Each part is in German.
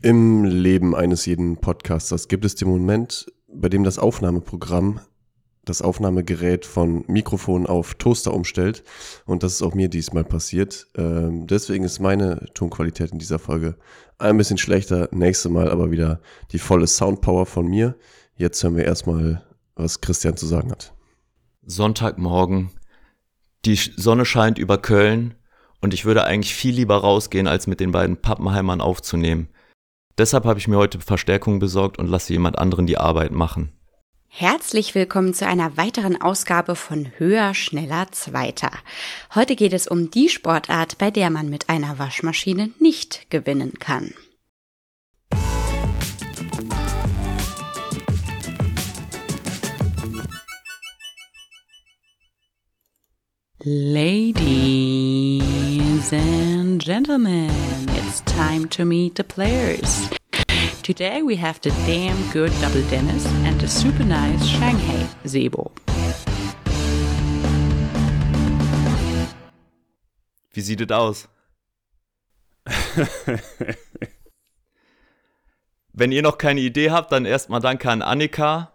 Im Leben eines jeden Podcasters gibt es den Moment, bei dem das Aufnahmeprogramm das Aufnahmegerät von Mikrofon auf Toaster umstellt. Und das ist auch mir diesmal passiert. Ähm, deswegen ist meine Tonqualität in dieser Folge ein bisschen schlechter. Nächstes Mal aber wieder die volle Soundpower von mir. Jetzt hören wir erstmal, was Christian zu sagen hat. Sonntagmorgen. Die Sonne scheint über Köln und ich würde eigentlich viel lieber rausgehen, als mit den beiden Pappenheimern aufzunehmen. Deshalb habe ich mir heute Verstärkung besorgt und lasse jemand anderen die Arbeit machen. Herzlich willkommen zu einer weiteren Ausgabe von Höher, Schneller, Zweiter. Heute geht es um die Sportart, bei der man mit einer Waschmaschine nicht gewinnen kann. Ladies and gentlemen, it's time to meet the players. Today we have the damn good Double Dennis and the super nice Shanghai Sebo. Wie sieht es aus? Wenn ihr noch keine Idee habt, dann erstmal danke an Annika,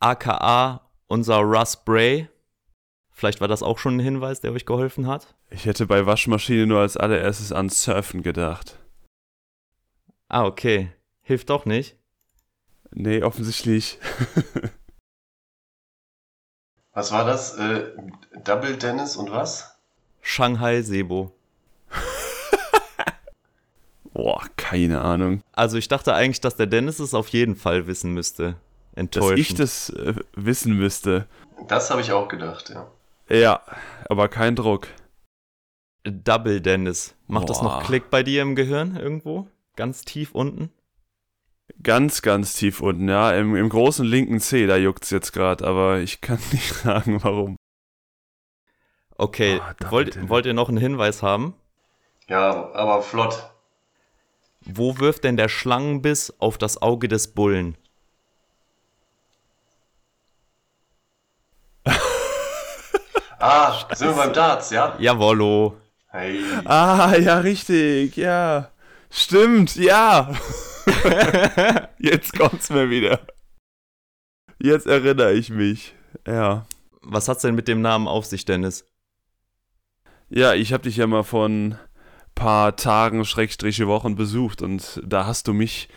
aka unser Russ Bray. Vielleicht war das auch schon ein Hinweis, der euch geholfen hat. Ich hätte bei Waschmaschine nur als allererstes an Surfen gedacht. Ah, okay. Hilft doch nicht. Nee, offensichtlich. was war das? Äh, Double Dennis und was? Shanghai Sebo. Boah, keine Ahnung. Also ich dachte eigentlich, dass der Dennis es auf jeden Fall wissen müsste. Enttäuschend. Dass ich das äh, wissen müsste. Das habe ich auch gedacht, ja. Ja, aber kein Druck. Double Dennis. Macht Boah. das noch Klick bei dir im Gehirn irgendwo? Ganz tief unten? Ganz, ganz tief unten, ja. Im, im großen linken C, da juckt es jetzt gerade, aber ich kann nicht sagen, warum. Okay, oh, wollt, wollt ihr noch einen Hinweis haben? Ja, aber flott. Wo wirft denn der Schlangenbiss auf das Auge des Bullen? Ah, sind wir beim Darts, ja? Jawollo. Hey. Ah, ja, richtig, ja. Stimmt, ja. Jetzt kommt's mir wieder. Jetzt erinnere ich mich. Ja. Was hat's denn mit dem Namen auf sich, Dennis? Ja, ich habe dich ja mal von paar Tagen, Schrägstriche Wochen besucht und da hast du mich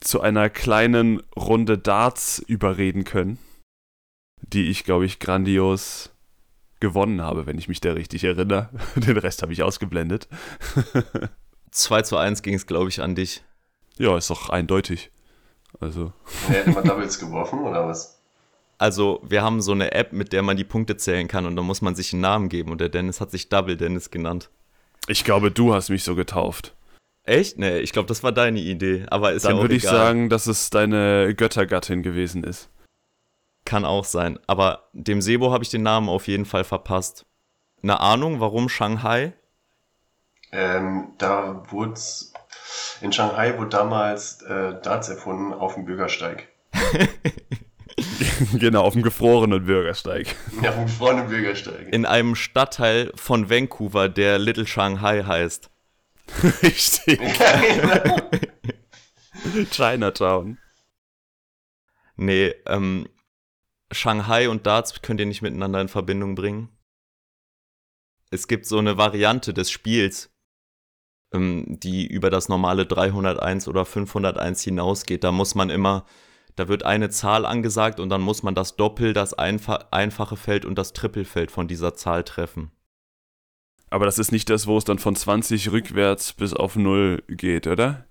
zu einer kleinen Runde Darts überreden können, die ich, glaube ich, grandios gewonnen habe, wenn ich mich da richtig erinnere. Den Rest habe ich ausgeblendet. 2 zu 1 ging es, glaube ich, an dich. Ja, ist doch eindeutig. Also. Er hätte man Doubles geworfen, oder was? Also, wir haben so eine App, mit der man die Punkte zählen kann und da muss man sich einen Namen geben und der Dennis hat sich Double Dennis genannt. Ich glaube, du hast mich so getauft. Echt? Nee, ich glaube, das war deine Idee, aber ist Dann ja auch würde ich egal. sagen, dass es deine Göttergattin gewesen ist. Kann auch sein. Aber dem Sebo habe ich den Namen auf jeden Fall verpasst. Eine Ahnung, warum Shanghai? Ähm, da wurde in Shanghai wurde damals äh, Darts erfunden auf dem Bürgersteig. genau, auf dem gefrorenen Bürgersteig. Ja, auf dem gefrorenen Bürgersteig. In einem Stadtteil von Vancouver, der Little Shanghai heißt. Richtig. Ja, genau. Chinatown. Nee, ähm, Shanghai und Darts könnt ihr nicht miteinander in Verbindung bringen. Es gibt so eine Variante des Spiels, die über das normale 301 oder 501 hinausgeht. Da muss man immer, da wird eine Zahl angesagt und dann muss man das Doppel, das Einfa einfache Feld und das Trippelfeld von dieser Zahl treffen. Aber das ist nicht das, wo es dann von 20 rückwärts bis auf 0 geht, oder?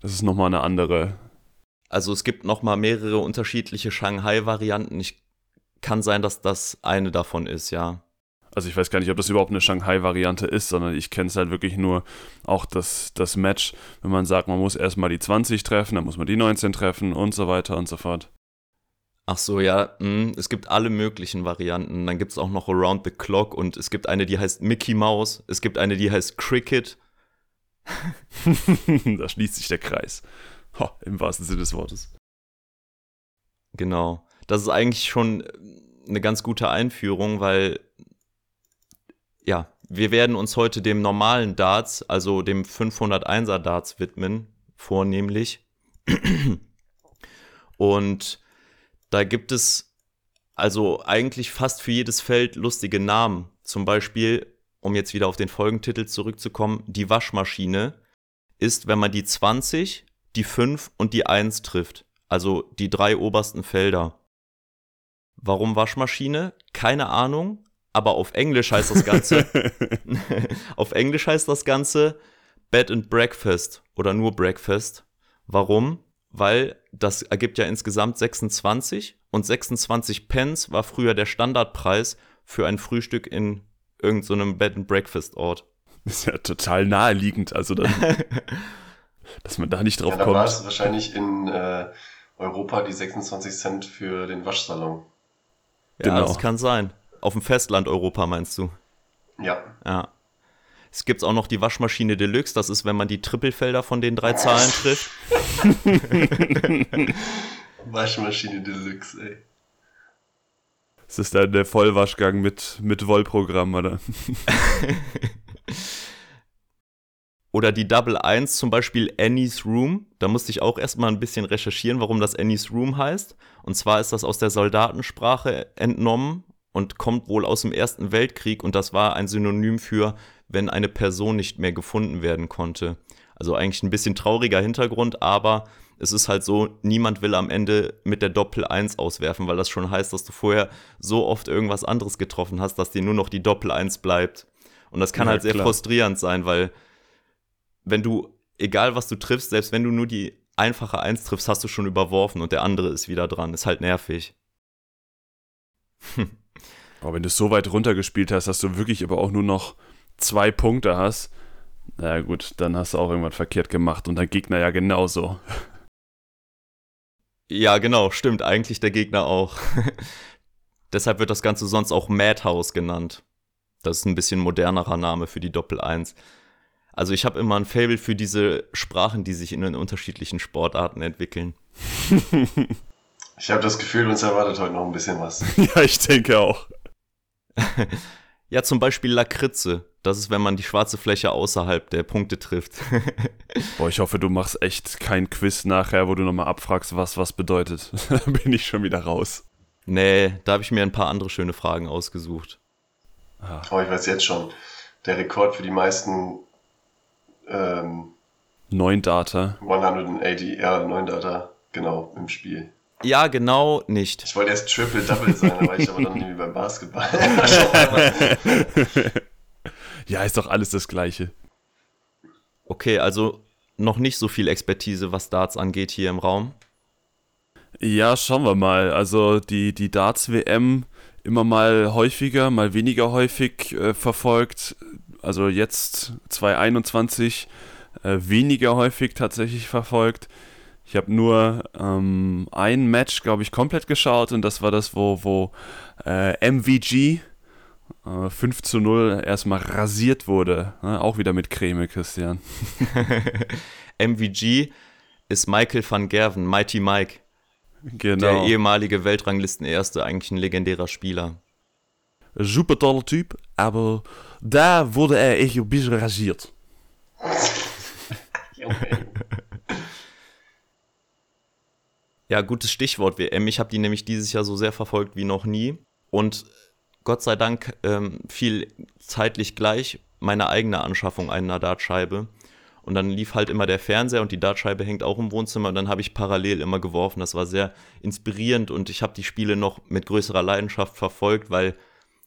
Das ist nochmal eine andere also es gibt noch mal mehrere unterschiedliche Shanghai-Varianten. Ich kann sein, dass das eine davon ist, ja. Also ich weiß gar nicht, ob das überhaupt eine Shanghai-Variante ist, sondern ich kenne es halt wirklich nur auch das, das Match, wenn man sagt, man muss erstmal die 20 treffen, dann muss man die 19 treffen und so weiter und so fort. Ach so, ja, hm, es gibt alle möglichen Varianten. Dann gibt es auch noch Around the Clock und es gibt eine, die heißt Mickey Mouse, es gibt eine, die heißt Cricket. da schließt sich der Kreis. Ho, Im wahrsten Sinne des Wortes. Genau. Das ist eigentlich schon eine ganz gute Einführung, weil ja, wir werden uns heute dem normalen Darts, also dem 501er Darts widmen. vornehmlich. Und da gibt es also eigentlich fast für jedes Feld lustige Namen. Zum Beispiel, um jetzt wieder auf den Folgentitel zurückzukommen, die Waschmaschine ist, wenn man die 20, die 5 und die 1 trifft. Also die drei obersten Felder. Warum Waschmaschine? Keine Ahnung, aber auf Englisch heißt das Ganze. auf Englisch heißt das Ganze Bed and Breakfast oder nur Breakfast. Warum? Weil das ergibt ja insgesamt 26 und 26 Pence war früher der Standardpreis für ein Frühstück in irgendeinem so Bed and Breakfast Ort. Ist ja total naheliegend, also dann, dass man da nicht drauf ja, da kommt. war es wahrscheinlich in äh, Europa die 26 Cent für den Waschsalon. Ja, Genau. das kann sein. Auf dem Festland Europa meinst du? Ja. Ja. Es gibt auch noch die Waschmaschine Deluxe, das ist, wenn man die Trippelfelder von den drei Zahlen trifft. Waschmaschine Deluxe, ey. Das ist dann der Vollwaschgang mit, mit Wollprogramm, oder? Oder die Double 1, zum Beispiel Annie's Room. Da musste ich auch erstmal ein bisschen recherchieren, warum das Annie's Room heißt. Und zwar ist das aus der Soldatensprache entnommen und kommt wohl aus dem Ersten Weltkrieg. Und das war ein Synonym für, wenn eine Person nicht mehr gefunden werden konnte. Also eigentlich ein bisschen trauriger Hintergrund, aber es ist halt so, niemand will am Ende mit der Doppel 1 auswerfen, weil das schon heißt, dass du vorher so oft irgendwas anderes getroffen hast, dass dir nur noch die Doppel 1 bleibt. Und das kann Ja, halt sehr klar. frustrierend sein, weil wenn du, egal was du triffst, selbst wenn du nur die einfache 1 triffst, hast du schon überworfen und der andere ist wieder dran. Ist halt nervig. Aber wenn du es so weit runtergespielt hast, dass du wirklich aber auch nur noch zwei Punkte hast, na gut, dann hast du auch irgendwas verkehrt gemacht und dein Gegner ja genauso. Ja, genau, stimmt. Eigentlich der Gegner auch. Deshalb wird das Ganze sonst auch Madhouse genannt. Das ist ein bisschen modernerer Name für die Doppel 1. Also ich habe immer ein Fable für diese Sprachen, die sich in den unterschiedlichen Sportarten entwickeln. Ich habe das Gefühl, uns erwartet heute noch ein bisschen was. ja, ich denke auch. Ja, zum Beispiel Lakritze. Das ist, wenn man die schwarze Fläche außerhalb der Punkte trifft. Boah, ich hoffe, du machst echt kein Quiz nachher, wo du nochmal abfragst, was was bedeutet. da bin ich schon wieder raus. nee, da habe ich mir ein paar andere schöne Fragen ausgesucht. Aber ich weiß jetzt schon, der Rekord für die meisten ähm, Neun Data. 180, ja, 9 Data, genau, im Spiel. Ja, genau nicht. Ich wollte erst Triple-Double sein, da war ich aber dann irgendwie beim Basketball. ja, ist doch alles das Gleiche. Okay, also noch nicht so viel Expertise, was Darts angeht hier im Raum. Ja, schauen wir mal. Also die, die Darts-WM immer mal häufiger, mal weniger häufig äh, verfolgt. Also jetzt 2021 äh, weniger häufig tatsächlich verfolgt. Ich habe nur ähm, ein Match, glaube ich, komplett geschaut und das war das, wo, wo äh, MVG äh, 5 zu 0 erstmal rasiert wurde. Ne? Auch wieder mit Creme, Christian. MVG ist Michael van Gerven, Mighty Mike, Genau. der ehemalige Weltranglistenerste, eigentlich ein legendärer Spieler. super toller Typ, aber da wurde er echt ein bisschen rasiert. Junge. Ja, gutes Stichwort WM. Ich habe die nämlich dieses Jahr so sehr verfolgt wie noch nie. Und Gott sei Dank ähm, fiel zeitlich gleich meine eigene Anschaffung einer Dartscheibe. Und dann lief halt immer der Fernseher und die Dartscheibe hängt auch im Wohnzimmer. Und dann habe ich parallel immer geworfen. Das war sehr inspirierend und ich habe die Spiele noch mit größerer Leidenschaft verfolgt, weil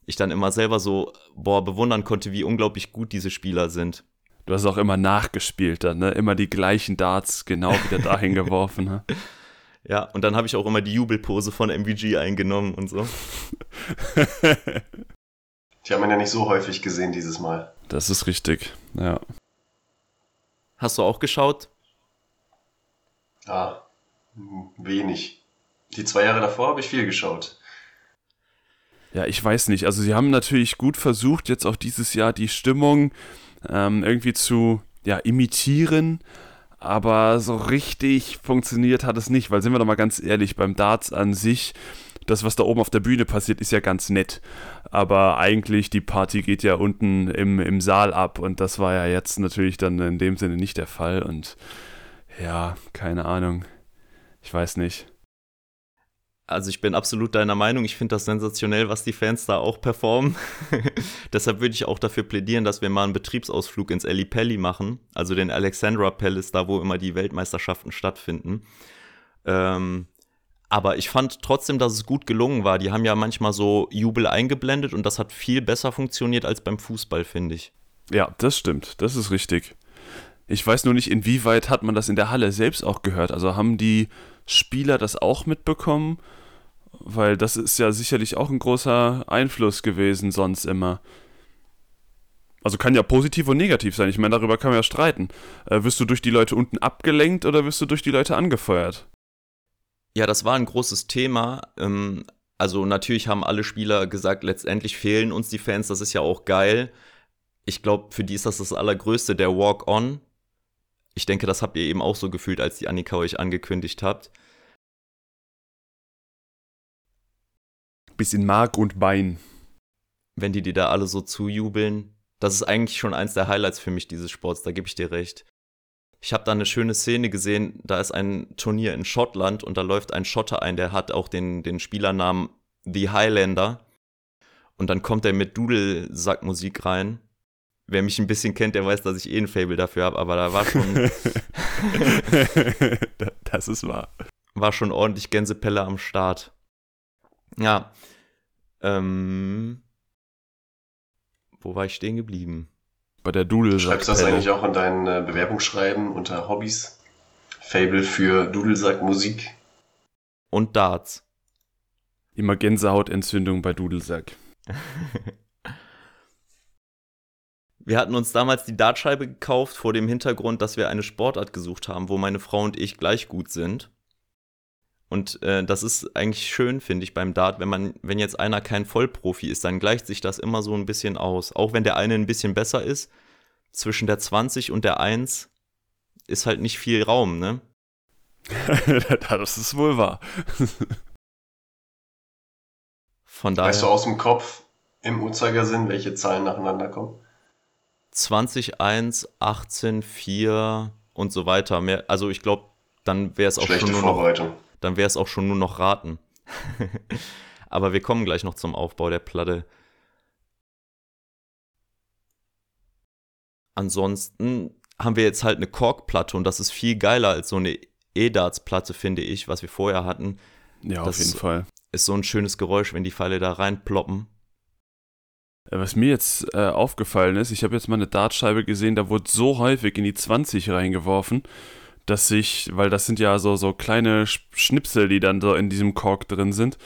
ich dann immer selber so, boah, bewundern konnte, wie unglaublich gut diese Spieler sind. Du hast auch immer nachgespielt dann, ne? Immer die gleichen Darts genau wieder dahin geworfen, ne? Ja, und dann habe ich auch immer die Jubelpose von MVG eingenommen und so. Ich habe ihn ja nicht so häufig gesehen dieses Mal. Das ist richtig, ja. Hast du auch geschaut? Ah, wenig. Die zwei Jahre davor habe ich viel geschaut. Ja, ich weiß nicht. Also sie haben natürlich gut versucht, jetzt auch dieses Jahr die Stimmung ähm, irgendwie zu ja, imitieren, aber so richtig funktioniert hat es nicht, weil sind wir doch mal ganz ehrlich, beim Darts an sich, das, was da oben auf der Bühne passiert, ist ja ganz nett. Aber eigentlich, die Party geht ja unten im, im Saal ab und das war ja jetzt natürlich dann in dem Sinne nicht der Fall. Und Ja, keine Ahnung. Ich weiß nicht. Also ich bin absolut deiner Meinung. Ich finde das sensationell, was die Fans da auch performen. Deshalb würde ich auch dafür plädieren, dass wir mal einen Betriebsausflug ins Eli Pelli machen, also den Alexandra Palace, da wo immer die Weltmeisterschaften stattfinden. Ähm, aber ich fand trotzdem, dass es gut gelungen war. Die haben ja manchmal so Jubel eingeblendet und das hat viel besser funktioniert als beim Fußball, finde ich. Ja, das stimmt. Das ist richtig. Ich weiß nur nicht, inwieweit hat man das in der Halle selbst auch gehört. Also haben die Spieler das auch mitbekommen? Weil das ist ja sicherlich auch ein großer Einfluss gewesen sonst immer. Also kann ja positiv und negativ sein. Ich meine, darüber kann man ja streiten. Äh, wirst du durch die Leute unten abgelenkt oder wirst du durch die Leute angefeuert? Ja, das war ein großes Thema. Ähm, also natürlich haben alle Spieler gesagt, letztendlich fehlen uns die Fans, das ist ja auch geil. Ich glaube, für die ist das das Allergrößte, der Walk-On. Ich denke, das habt ihr eben auch so gefühlt, als die Annika euch angekündigt habt. Bis in Mark und Bein. Wenn die dir da alle so zujubeln, das ist eigentlich schon eins der Highlights für mich dieses Sports, da gebe ich dir recht. Ich habe da eine schöne Szene gesehen, da ist ein Turnier in Schottland und da läuft ein Schotter ein, der hat auch den, den Spielernamen The Highlander. Und dann kommt er mit Dudelsackmusik rein. Wer mich ein bisschen kennt, der weiß, dass ich eh ein Fable dafür habe, aber da war schon. das ist wahr. War schon ordentlich Gänsepelle am Start. Ja. Ähm, wo war ich stehen geblieben? Bei der Dudel. Schreibst du das eigentlich auch in deinen äh, Bewerbungsschreiben unter Hobbys? Fable für Dudelsack-Musik? Und Darts. Immer Gänsehautentzündung bei Dudelsack. wir hatten uns damals die Dartscheibe gekauft vor dem Hintergrund, dass wir eine Sportart gesucht haben, wo meine Frau und ich gleich gut sind. Und äh, das ist eigentlich schön, finde ich, beim Dart, wenn man, wenn jetzt einer kein Vollprofi ist, dann gleicht sich das immer so ein bisschen aus. Auch wenn der eine ein bisschen besser ist, zwischen der 20 und der 1 ist halt nicht viel Raum, ne? das ist wohl wahr. Von daher. Weißt du aus dem Kopf im Uhrzeigersinn, welche Zahlen nacheinander kommen? 20, 1, 18, 4 und so weiter. Mehr, also ich glaube, dann wäre es auch Schlechte schon nur Vorbereitung. Dann wäre es auch schon nur noch raten. Aber wir kommen gleich noch zum Aufbau der Platte. Ansonsten haben wir jetzt halt eine Korkplatte und das ist viel geiler als so eine E-Darts-Platte, finde ich, was wir vorher hatten. Ja, das auf jeden Fall. Ist so ein schönes Geräusch, wenn die Pfeile da reinploppen. Äh, Was mir jetzt äh, aufgefallen ist, ich habe jetzt mal eine Dartscheibe gesehen, da wurde so häufig in die 20 reingeworfen, dass sich, weil das sind ja so, so kleine Schnipsel, die dann so in diesem Kork drin sind,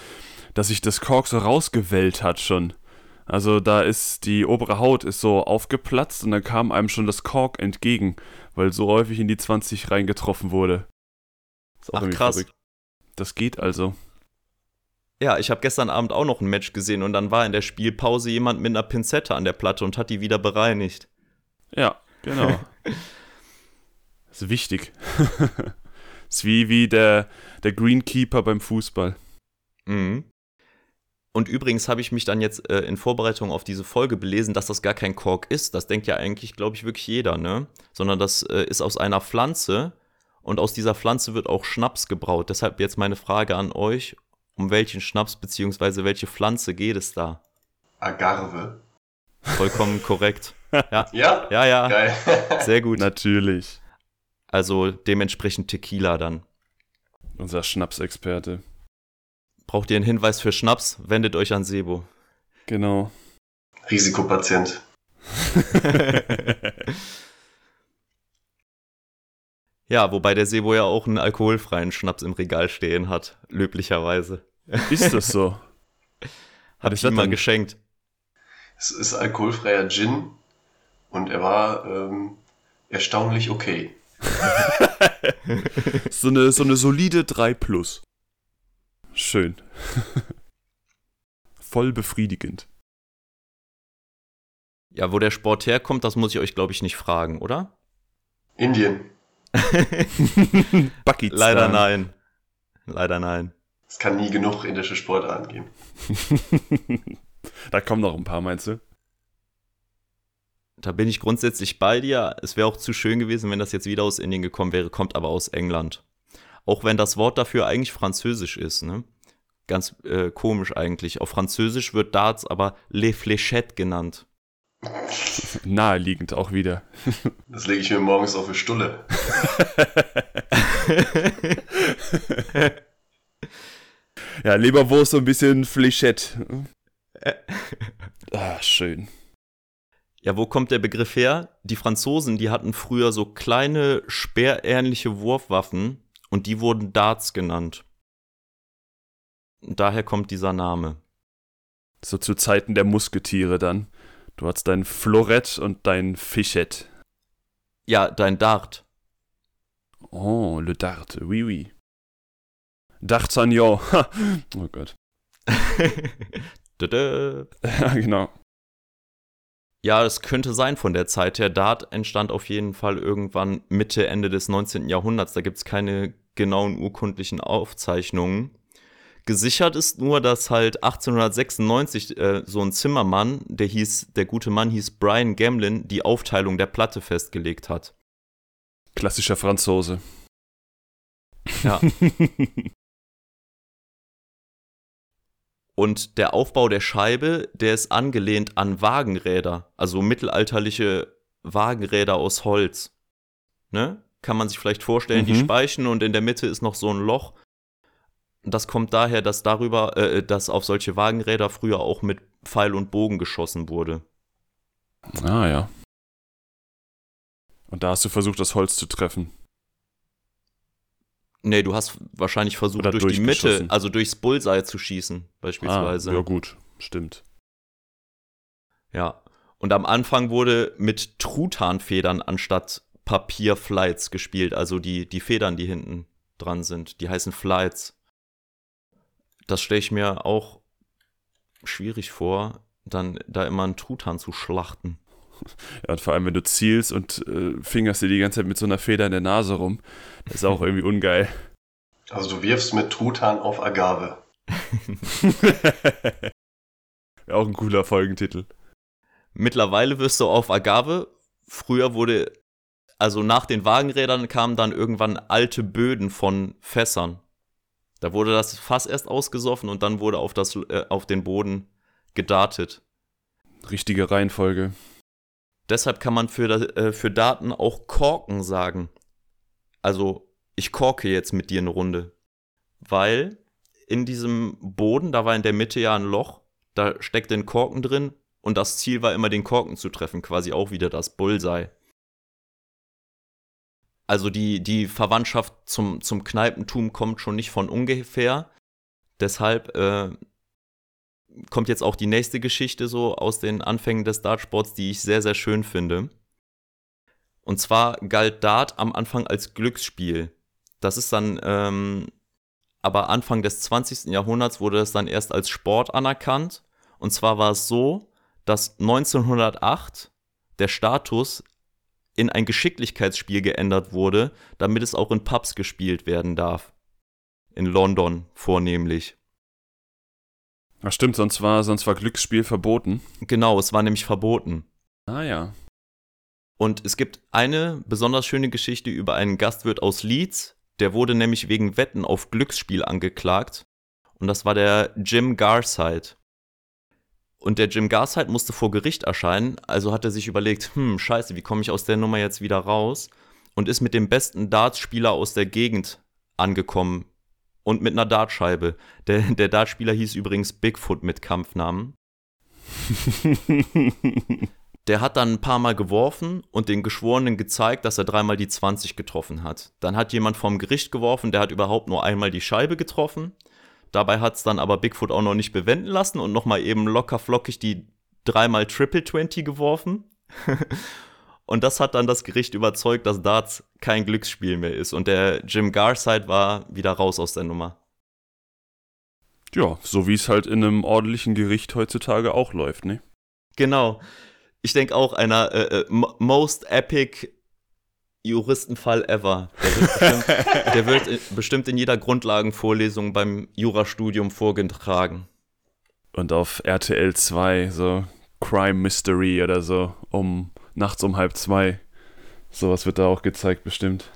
dass sich das Kork so rausgewellt hat schon. Also da ist die obere Haut ist so aufgeplatzt und dann kam einem schon das Kork entgegen, weil so häufig in die 20 reingetroffen wurde. Ist auch Ach, krass. verrückt. Das geht also. Ja, ich habe gestern Abend auch noch ein Match gesehen und dann war in der Spielpause jemand mit einer Pinzette an der Platte und hat die wieder bereinigt. Ja, genau. ist wichtig. ist wie, wie der, der Greenkeeper beim Fußball. Mhm. Und übrigens habe ich mich dann jetzt äh, in Vorbereitung auf diese Folge belesen, dass das gar kein Kork ist. Das denkt ja eigentlich, glaube ich, wirklich jeder, ne? Sondern das äh, ist aus einer Pflanze und aus dieser Pflanze wird auch Schnaps gebraut. Deshalb jetzt meine Frage an euch: Um welchen Schnaps bzw. welche Pflanze geht es da? Agave. Vollkommen korrekt. Ja, Ja? ja, ja. Geil. Sehr gut. Natürlich. Also dementsprechend Tequila dann. Unser Schnapsexperte. Braucht ihr einen Hinweis für Schnaps? Wendet euch an Sebo. Genau. Risikopatient. Ja, wobei der Sebo ja auch einen alkoholfreien Schnaps im Regal stehen hat, löblicherweise. Ist das so? Hab ich das ihm mal geschenkt. Es ist alkoholfreier Gin und er war ähm, erstaunlich okay. So eine, so eine solide 3 Plus. Schön. Voll befriedigend. Ja, wo der Sport herkommt, das muss ich euch, glaube ich, nicht fragen, oder? Indien. Pakistan. Leider nein. Leider nein. Es kann nie genug indische Sportarten geben. da kommen noch ein paar, meinst du? Da bin ich grundsätzlich bei dir. Es wäre auch zu schön gewesen, wenn das jetzt wieder aus Indien gekommen wäre, kommt aber aus England. Auch wenn das Wort dafür eigentlich französisch ist, ne? Ganz äh, komisch eigentlich. Auf Französisch wird Darts aber Les Fléchettes genannt. Naheliegend auch wieder. Das lege ich mir morgens auf eine Stulle. ja, Leberwurst so ein bisschen Fléchette. ah, schön. Ja, wo kommt der Begriff her? Die Franzosen, die hatten früher so kleine, speerähnliche Wurfwaffen und die wurden Darts genannt. Und daher kommt dieser Name. So zu Zeiten der Musketiere dann. Du hast dein Florett und dein Fischett. Ja, dein Dart. Oh, le Dart, oui, oui. D'Artagnan. oh Gott. ja, genau. Ja, es könnte sein von der Zeit her. Dart entstand auf jeden Fall irgendwann Mitte, Ende des 19. Jahrhunderts. Da gibt es keine genauen urkundlichen Aufzeichnungen. Gesichert ist nur, dass halt 1896 äh, so ein Zimmermann, der hieß, der gute Mann hieß Brian Gamlin, die Aufteilung der Platte festgelegt hat. Klassischer Franzose. Ja. Und der Aufbau der Scheibe, der ist angelehnt an Wagenräder, also mittelalterliche Wagenräder aus Holz. Ne? Kann man sich vielleicht vorstellen, mhm. die Speichen und in der Mitte ist noch so ein Loch. Das kommt daher, dass darüber, äh, dass auf solche Wagenräder früher auch mit Pfeil und Bogen geschossen wurde. Ah ja. Und da hast du versucht, das Holz zu treffen. Nee, du hast wahrscheinlich versucht, Oder durch die Mitte, also durchs Bullseye zu schießen, beispielsweise. Ah, ja, gut, stimmt. Ja. Und am Anfang wurde mit Truthahnfedern anstatt Papierflights gespielt, also die, die Federn, die hinten dran sind. Die heißen Flights. Das stelle ich mir auch schwierig vor, dann da immer einen Truthahn zu schlachten. Ja, und vor allem, wenn du zielst und äh, fingerst dir die ganze Zeit mit so einer Feder in der Nase rum, das ist auch irgendwie ungeil. Also du wirfst mit Truthahn auf Agave. Wäre auch ein cooler Folgentitel. Mittlerweile wirst du auf Agave. Früher wurde, also nach den Wagenrädern kamen dann irgendwann alte Böden von Fässern. Da wurde das Fass erst ausgesoffen und dann wurde auf, das, äh, auf den Boden gedartet. Richtige Reihenfolge. Deshalb kann man für, äh, für Daten auch Korken sagen. Also, ich korke jetzt mit dir eine Runde. Weil in diesem Boden, da war in der Mitte ja ein Loch, da steckte ein Korken drin und das Ziel war immer, den Korken zu treffen, quasi auch wieder das Bullseye. Also die, die Verwandtschaft zum, zum Kneipentum kommt schon nicht von ungefähr. Deshalb äh, kommt jetzt auch die nächste Geschichte so aus den Anfängen des Dartsports, die ich sehr, sehr schön finde. Und zwar galt Dart am Anfang als Glücksspiel. Das ist dann, ähm, aber Anfang des 20. Jahrhunderts wurde es dann erst als Sport anerkannt. Und zwar war es so, dass 1908 der Status in ein Geschicklichkeitsspiel geändert wurde, damit es auch in Pubs gespielt werden darf. In London vornehmlich. Ach stimmt, sonst war, sonst war Glücksspiel verboten. Genau, es war nämlich verboten. Ah ja. Und es gibt eine besonders schöne Geschichte über einen Gastwirt aus Leeds, der wurde nämlich wegen Wetten auf Glücksspiel angeklagt. Und das war der Jim Garside. Und der Jim Garside musste vor Gericht erscheinen, also hat er sich überlegt, hm, scheiße, wie komme ich aus der Nummer jetzt wieder raus? Und ist mit dem besten Dartspieler aus der Gegend angekommen und mit einer Dartscheibe. Der, der Dartspieler hieß übrigens Bigfoot mit Kampfnamen. der hat dann ein paar Mal geworfen und den Geschworenen gezeigt, dass er dreimal die 20 getroffen hat. Dann hat jemand vom Gericht geworfen, der hat überhaupt nur einmal die Scheibe getroffen. Dabei hat es dann aber Bigfoot auch noch nicht bewenden lassen und nochmal eben locker flockig die dreimal Triple 20 geworfen. Und das hat dann das Gericht überzeugt, dass Darts kein Glücksspiel mehr ist. Und der Jim Garside war wieder raus aus der Nummer. Ja, so wie es halt in einem ordentlichen Gericht heutzutage auch läuft, ne? Genau. Ich denke auch einer äh, äh, most epic Juristenfall ever. Der wird, bestimmt, der wird bestimmt in jeder Grundlagenvorlesung beim Jurastudium vorgetragen. Und auf RTL 2 so Crime Mystery oder so um nachts um halb zwei. Sowas wird da auch gezeigt, bestimmt.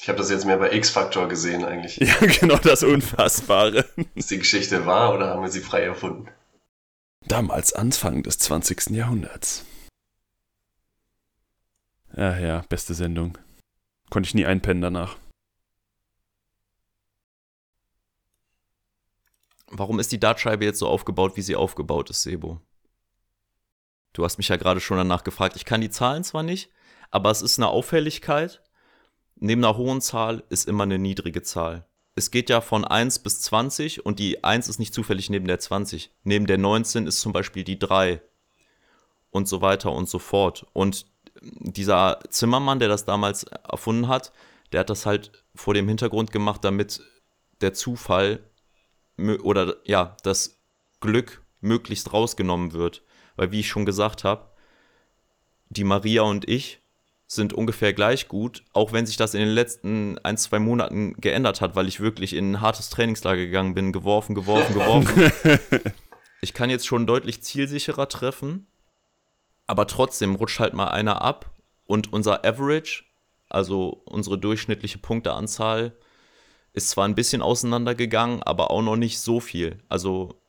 Ich habe das jetzt mehr bei X-Factor gesehen eigentlich. Ja, genau das Unfassbare. Ist die Geschichte wahr oder haben wir sie frei erfunden? Damals Anfang des 20. Jahrhunderts. Ja, ja, beste Sendung. Konnte ich nie einpennen danach. Warum ist die Dartscheibe jetzt so aufgebaut, wie sie aufgebaut ist, Sebo? Du hast mich ja gerade schon danach gefragt. Ich kann die Zahlen zwar nicht, aber es ist eine Auffälligkeit neben einer hohen Zahl ist immer eine niedrige Zahl. Es geht ja von 1 bis 20 und die 1 ist nicht zufällig neben der 20. Neben der 19 ist zum Beispiel die 3 und so weiter und so fort. Und dieser Zimmermann, der das damals erfunden hat, der hat das halt vor dem Hintergrund gemacht, damit der Zufall oder ja, das Glück möglichst rausgenommen wird. Weil, wie ich schon gesagt habe, die Maria und ich, sind ungefähr gleich gut, auch wenn sich das in den letzten ein, zwei Monaten geändert hat, weil ich wirklich in ein hartes Trainingslager gegangen bin, geworfen, geworfen, geworfen. ich kann jetzt schon deutlich zielsicherer treffen, aber trotzdem rutscht halt mal einer ab und unser Average, also unsere durchschnittliche Punkteanzahl, ist zwar ein bisschen auseinandergegangen, aber auch noch nicht so viel. Also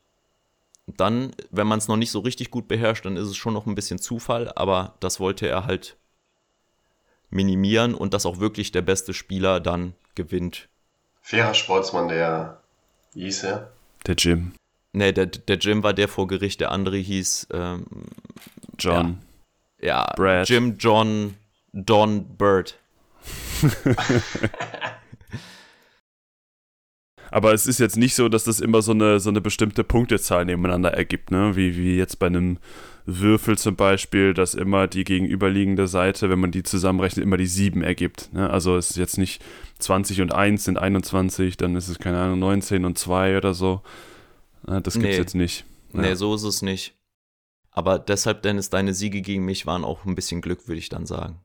dann, wenn man es noch nicht so richtig gut beherrscht, dann ist es schon noch ein bisschen Zufall, aber das wollte er halt minimieren und dass auch wirklich der beste Spieler dann gewinnt. Fairer Sportsmann, der hieß er? Der Jim. Nee, der, der Jim war der vor Gericht, der andere hieß ähm, John. Ja, ja Brad. Jim, John, Don, Bird. Aber es ist jetzt nicht so, dass das immer so eine, so eine bestimmte Punktezahl nebeneinander ergibt, ne? Wie, wie jetzt bei einem Würfel zum Beispiel, dass immer die gegenüberliegende Seite, wenn man die zusammenrechnet, immer die 7 ergibt. Ne? Also es ist jetzt nicht 20 und 1 sind 21, dann ist es, keine Ahnung, 19 und 2 oder so. Das gibt es nee. jetzt nicht. Ja. Nee, so ist es nicht. Aber deshalb, Dennis, deine Siege gegen mich waren auch ein bisschen Glück, würde ich dann sagen.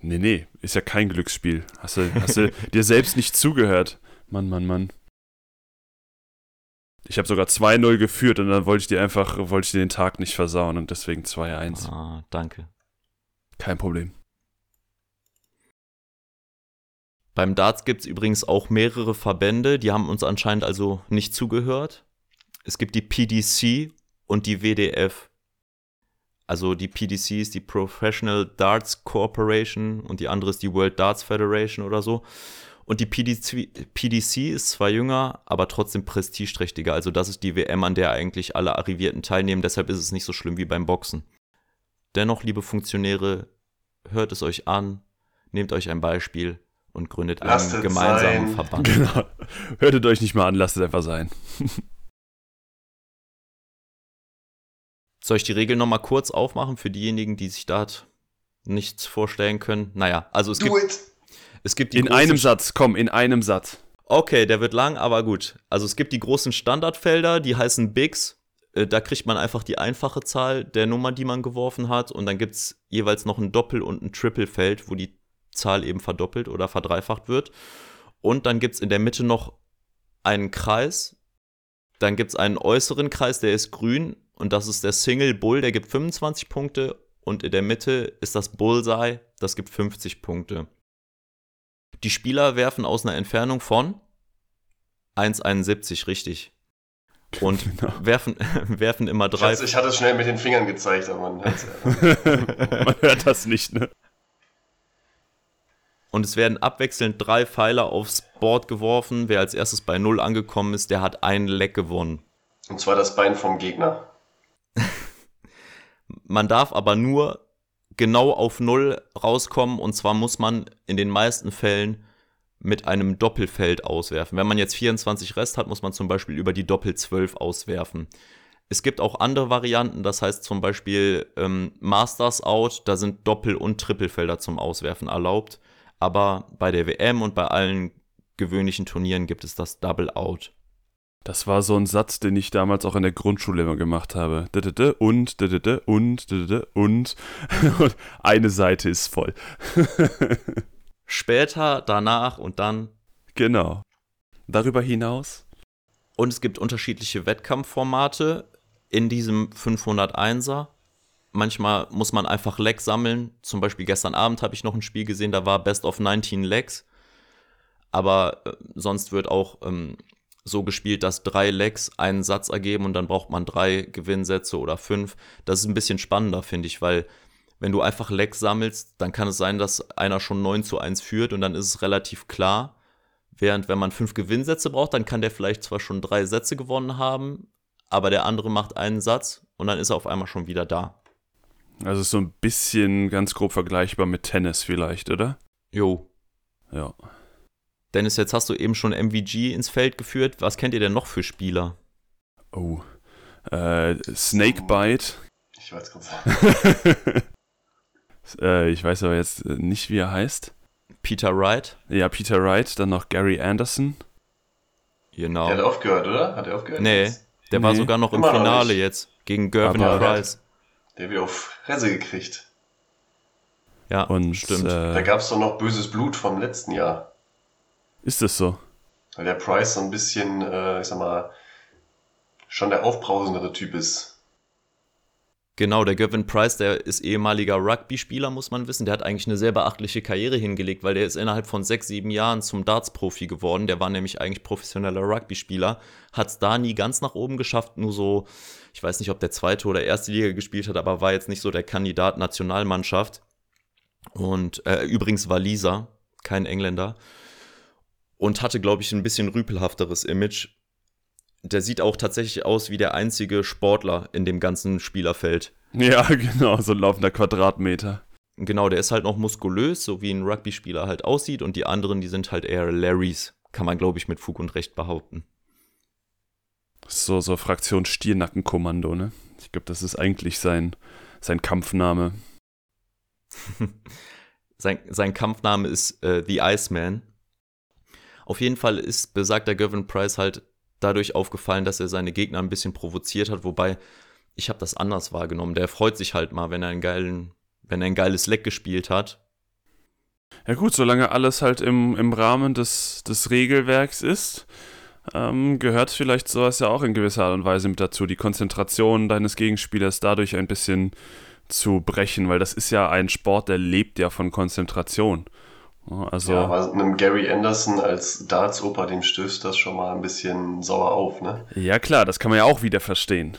Nee, nee, ist ja kein Glücksspiel. Hast du, hast du dir selbst nicht zugehört? Mann, Mann, Mann. Ich habe sogar 2-0 geführt und dann wollte ich dir einfach, wollte ich dir den Tag nicht versauen und deswegen 2-1. Ah, danke. Kein Problem. Beim Darts gibt es übrigens auch mehrere Verbände, die haben uns anscheinend also nicht zugehört. Es gibt die PDC und die WDF. Also die PDC ist die Professional Darts Corporation und die andere ist die World Darts Federation oder so. Und die PDC, PDC ist zwar jünger, aber trotzdem prestigeträchtiger. Also das ist die WM, an der eigentlich alle Arrivierten teilnehmen. Deshalb ist es nicht so schlimm wie beim Boxen. Dennoch, liebe Funktionäre, hört es euch an, nehmt euch ein Beispiel und gründet lasst einen gemeinsamen sein. Verband. Genau. Hörtet euch nicht mal an, lasst es einfach sein. Soll ich die Regeln nochmal kurz aufmachen für diejenigen, die sich da nichts vorstellen können? Naja, also es Do gibt. It. Es gibt in einem Satz, komm, in einem Satz. Okay, der wird lang, aber gut. Also es gibt die großen Standardfelder, die heißen Bigs. Äh, da kriegt man einfach die einfache Zahl der Nummer, die man geworfen hat. Und dann gibt es jeweils noch ein Doppel- und ein Triple-Feld, wo die Zahl eben verdoppelt oder verdreifacht wird. Und dann gibt es in der Mitte noch einen Kreis. Dann gibt es einen äußeren Kreis, der ist grün. Und das ist der Single Bull, der gibt 25 Punkte. Und in der Mitte ist das Bullseye, das gibt 50 Punkte. Die Spieler werfen aus einer Entfernung von 1,71, richtig. Und genau. werfen, werfen immer drei. Ich, ich hatte es schnell mit den Fingern gezeigt, aber man, man hört das nicht, ne? Und es werden abwechselnd drei Pfeiler aufs Board geworfen. Wer als erstes bei 0 angekommen ist, der hat ein Leck gewonnen. Und zwar das Bein vom Gegner. man darf aber nur genau auf Null rauskommen. Und zwar muss man in den meisten Fällen mit einem Doppelfeld auswerfen. Wenn man jetzt 24 Rest hat, muss man zum Beispiel über die Doppel 12 auswerfen. Es gibt auch andere Varianten, das heißt zum Beispiel ähm, Masters Out, da sind Doppel- und Trippelfelder zum Auswerfen erlaubt. Aber bei der WM und bei allen gewöhnlichen Turnieren gibt es das Double Out. Das war so ein Satz, den ich damals auch in der Grundschule immer gemacht habe. Und, und, und, und eine Seite ist voll. Später, danach und dann. Genau. Darüber hinaus. Und es gibt unterschiedliche Wettkampfformate. in diesem 501er. Manchmal muss man einfach Legs sammeln. Zum Beispiel gestern Abend habe ich noch ein Spiel gesehen, da war Best of 19 Legs. Aber äh, sonst wird auch ähm, so gespielt, dass drei Legs einen Satz ergeben und dann braucht man drei Gewinnsätze oder fünf. Das ist ein bisschen spannender, finde ich, weil wenn du einfach Legs sammelst, dann kann es sein, dass einer schon 9 zu 1 führt und dann ist es relativ klar. Während wenn man fünf Gewinnsätze braucht, dann kann der vielleicht zwar schon drei Sätze gewonnen haben, aber der andere macht einen Satz und dann ist er auf einmal schon wieder da. Also so ein bisschen ganz grob vergleichbar mit Tennis vielleicht, oder? Jo. Ja. Dennis, jetzt hast du eben schon MVG ins Feld geführt. Was kennt ihr denn noch für Spieler? Oh. Äh, Snakebite. Ich wollte es gerade sagen. äh, ich weiß aber jetzt nicht, wie er heißt. Peter Wright. Ja, Peter Wright. Dann noch Gary Anderson. Genau. Der hat aufgehört, oder? Hat er aufgehört? Nee, jetzt? der war Nee. sogar noch im Immer noch Finale nicht. jetzt gegen Gervin Aber- Price. Der hat wieder auf Fresse gekriegt. Ja, Und stimmt. Da Äh, gab es doch noch böses Blut vom letzten Jahr. Ist das so? Weil der Price so ein bisschen, äh, ich sag mal, schon der aufbrausendere Typ ist. Genau, der Gavin Price, der ist ehemaliger Rugby-Spieler, muss man wissen. Der hat eigentlich eine sehr beachtliche Karriere hingelegt, weil der ist innerhalb von sechs, sieben Jahren zum Darts-Profi geworden. Der war nämlich eigentlich professioneller Rugby-Spieler, hat es da nie ganz nach oben geschafft, nur so, ich weiß nicht, ob der zweite oder erste Liga gespielt hat, aber war jetzt nicht so der Kandidat Nationalmannschaft. Und äh, übrigens war Lisa, kein Engländer. Und hatte, glaube ich, ein bisschen rüpelhafteres Image. Der sieht auch tatsächlich aus wie der einzige Sportler in dem ganzen Spielerfeld. Ja, genau, so ein laufender Quadratmeter. Genau, der ist halt noch muskulös, so wie ein Rugby-Spieler halt aussieht. Und die anderen, die sind halt eher Larrys. Kann man, glaube ich, mit Fug und Recht behaupten. So, so Fraktion Stiernackenkommando, ne? Ich glaube, das ist eigentlich sein, sein Kampfname. sein, sein Kampfname ist äh, The Iceman. Auf jeden Fall ist besagter Gavin Price halt dadurch aufgefallen, dass er seine Gegner ein bisschen provoziert hat, wobei ich habe das anders wahrgenommen. Der freut sich halt mal, wenn er einen geilen, wenn er ein geiles Leck gespielt hat. Ja gut, solange alles halt im, im Rahmen des, des Regelwerks ist, ähm, gehört vielleicht sowas ja auch in gewisser Art und Weise mit dazu, die Konzentration deines Gegenspielers dadurch ein bisschen zu brechen, weil das ist ja ein Sport, der lebt ja von Konzentration. Ja, Also, Ja, aber einem Gary Anderson als Darts-Oper, dem stößt das schon mal ein bisschen sauer auf, ne? ja klar, das kann man ja auch wieder verstehen.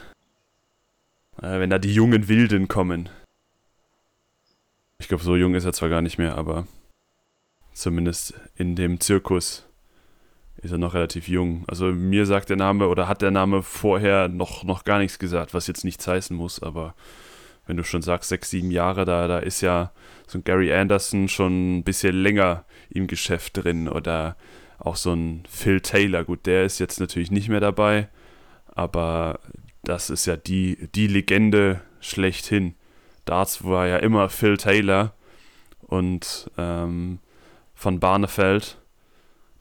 Äh, wenn da die jungen Wilden kommen. Ich glaube, so jung ist er zwar gar nicht mehr, aber zumindest in dem Zirkus ist er noch relativ jung. Also mir sagt der Name oder hat der Name vorher noch, noch gar nichts gesagt, was jetzt nichts heißen muss, aber wenn du schon sagst, sechs, sieben Jahre, da, da ist ja so ein Gary Anderson schon ein bisschen länger im Geschäft drin oder auch so ein Phil Taylor. Gut, der ist jetzt natürlich nicht mehr dabei, aber das ist ja die, die Legende schlechthin. Darts war ja immer Phil Taylor und ähm, von Barnefeld.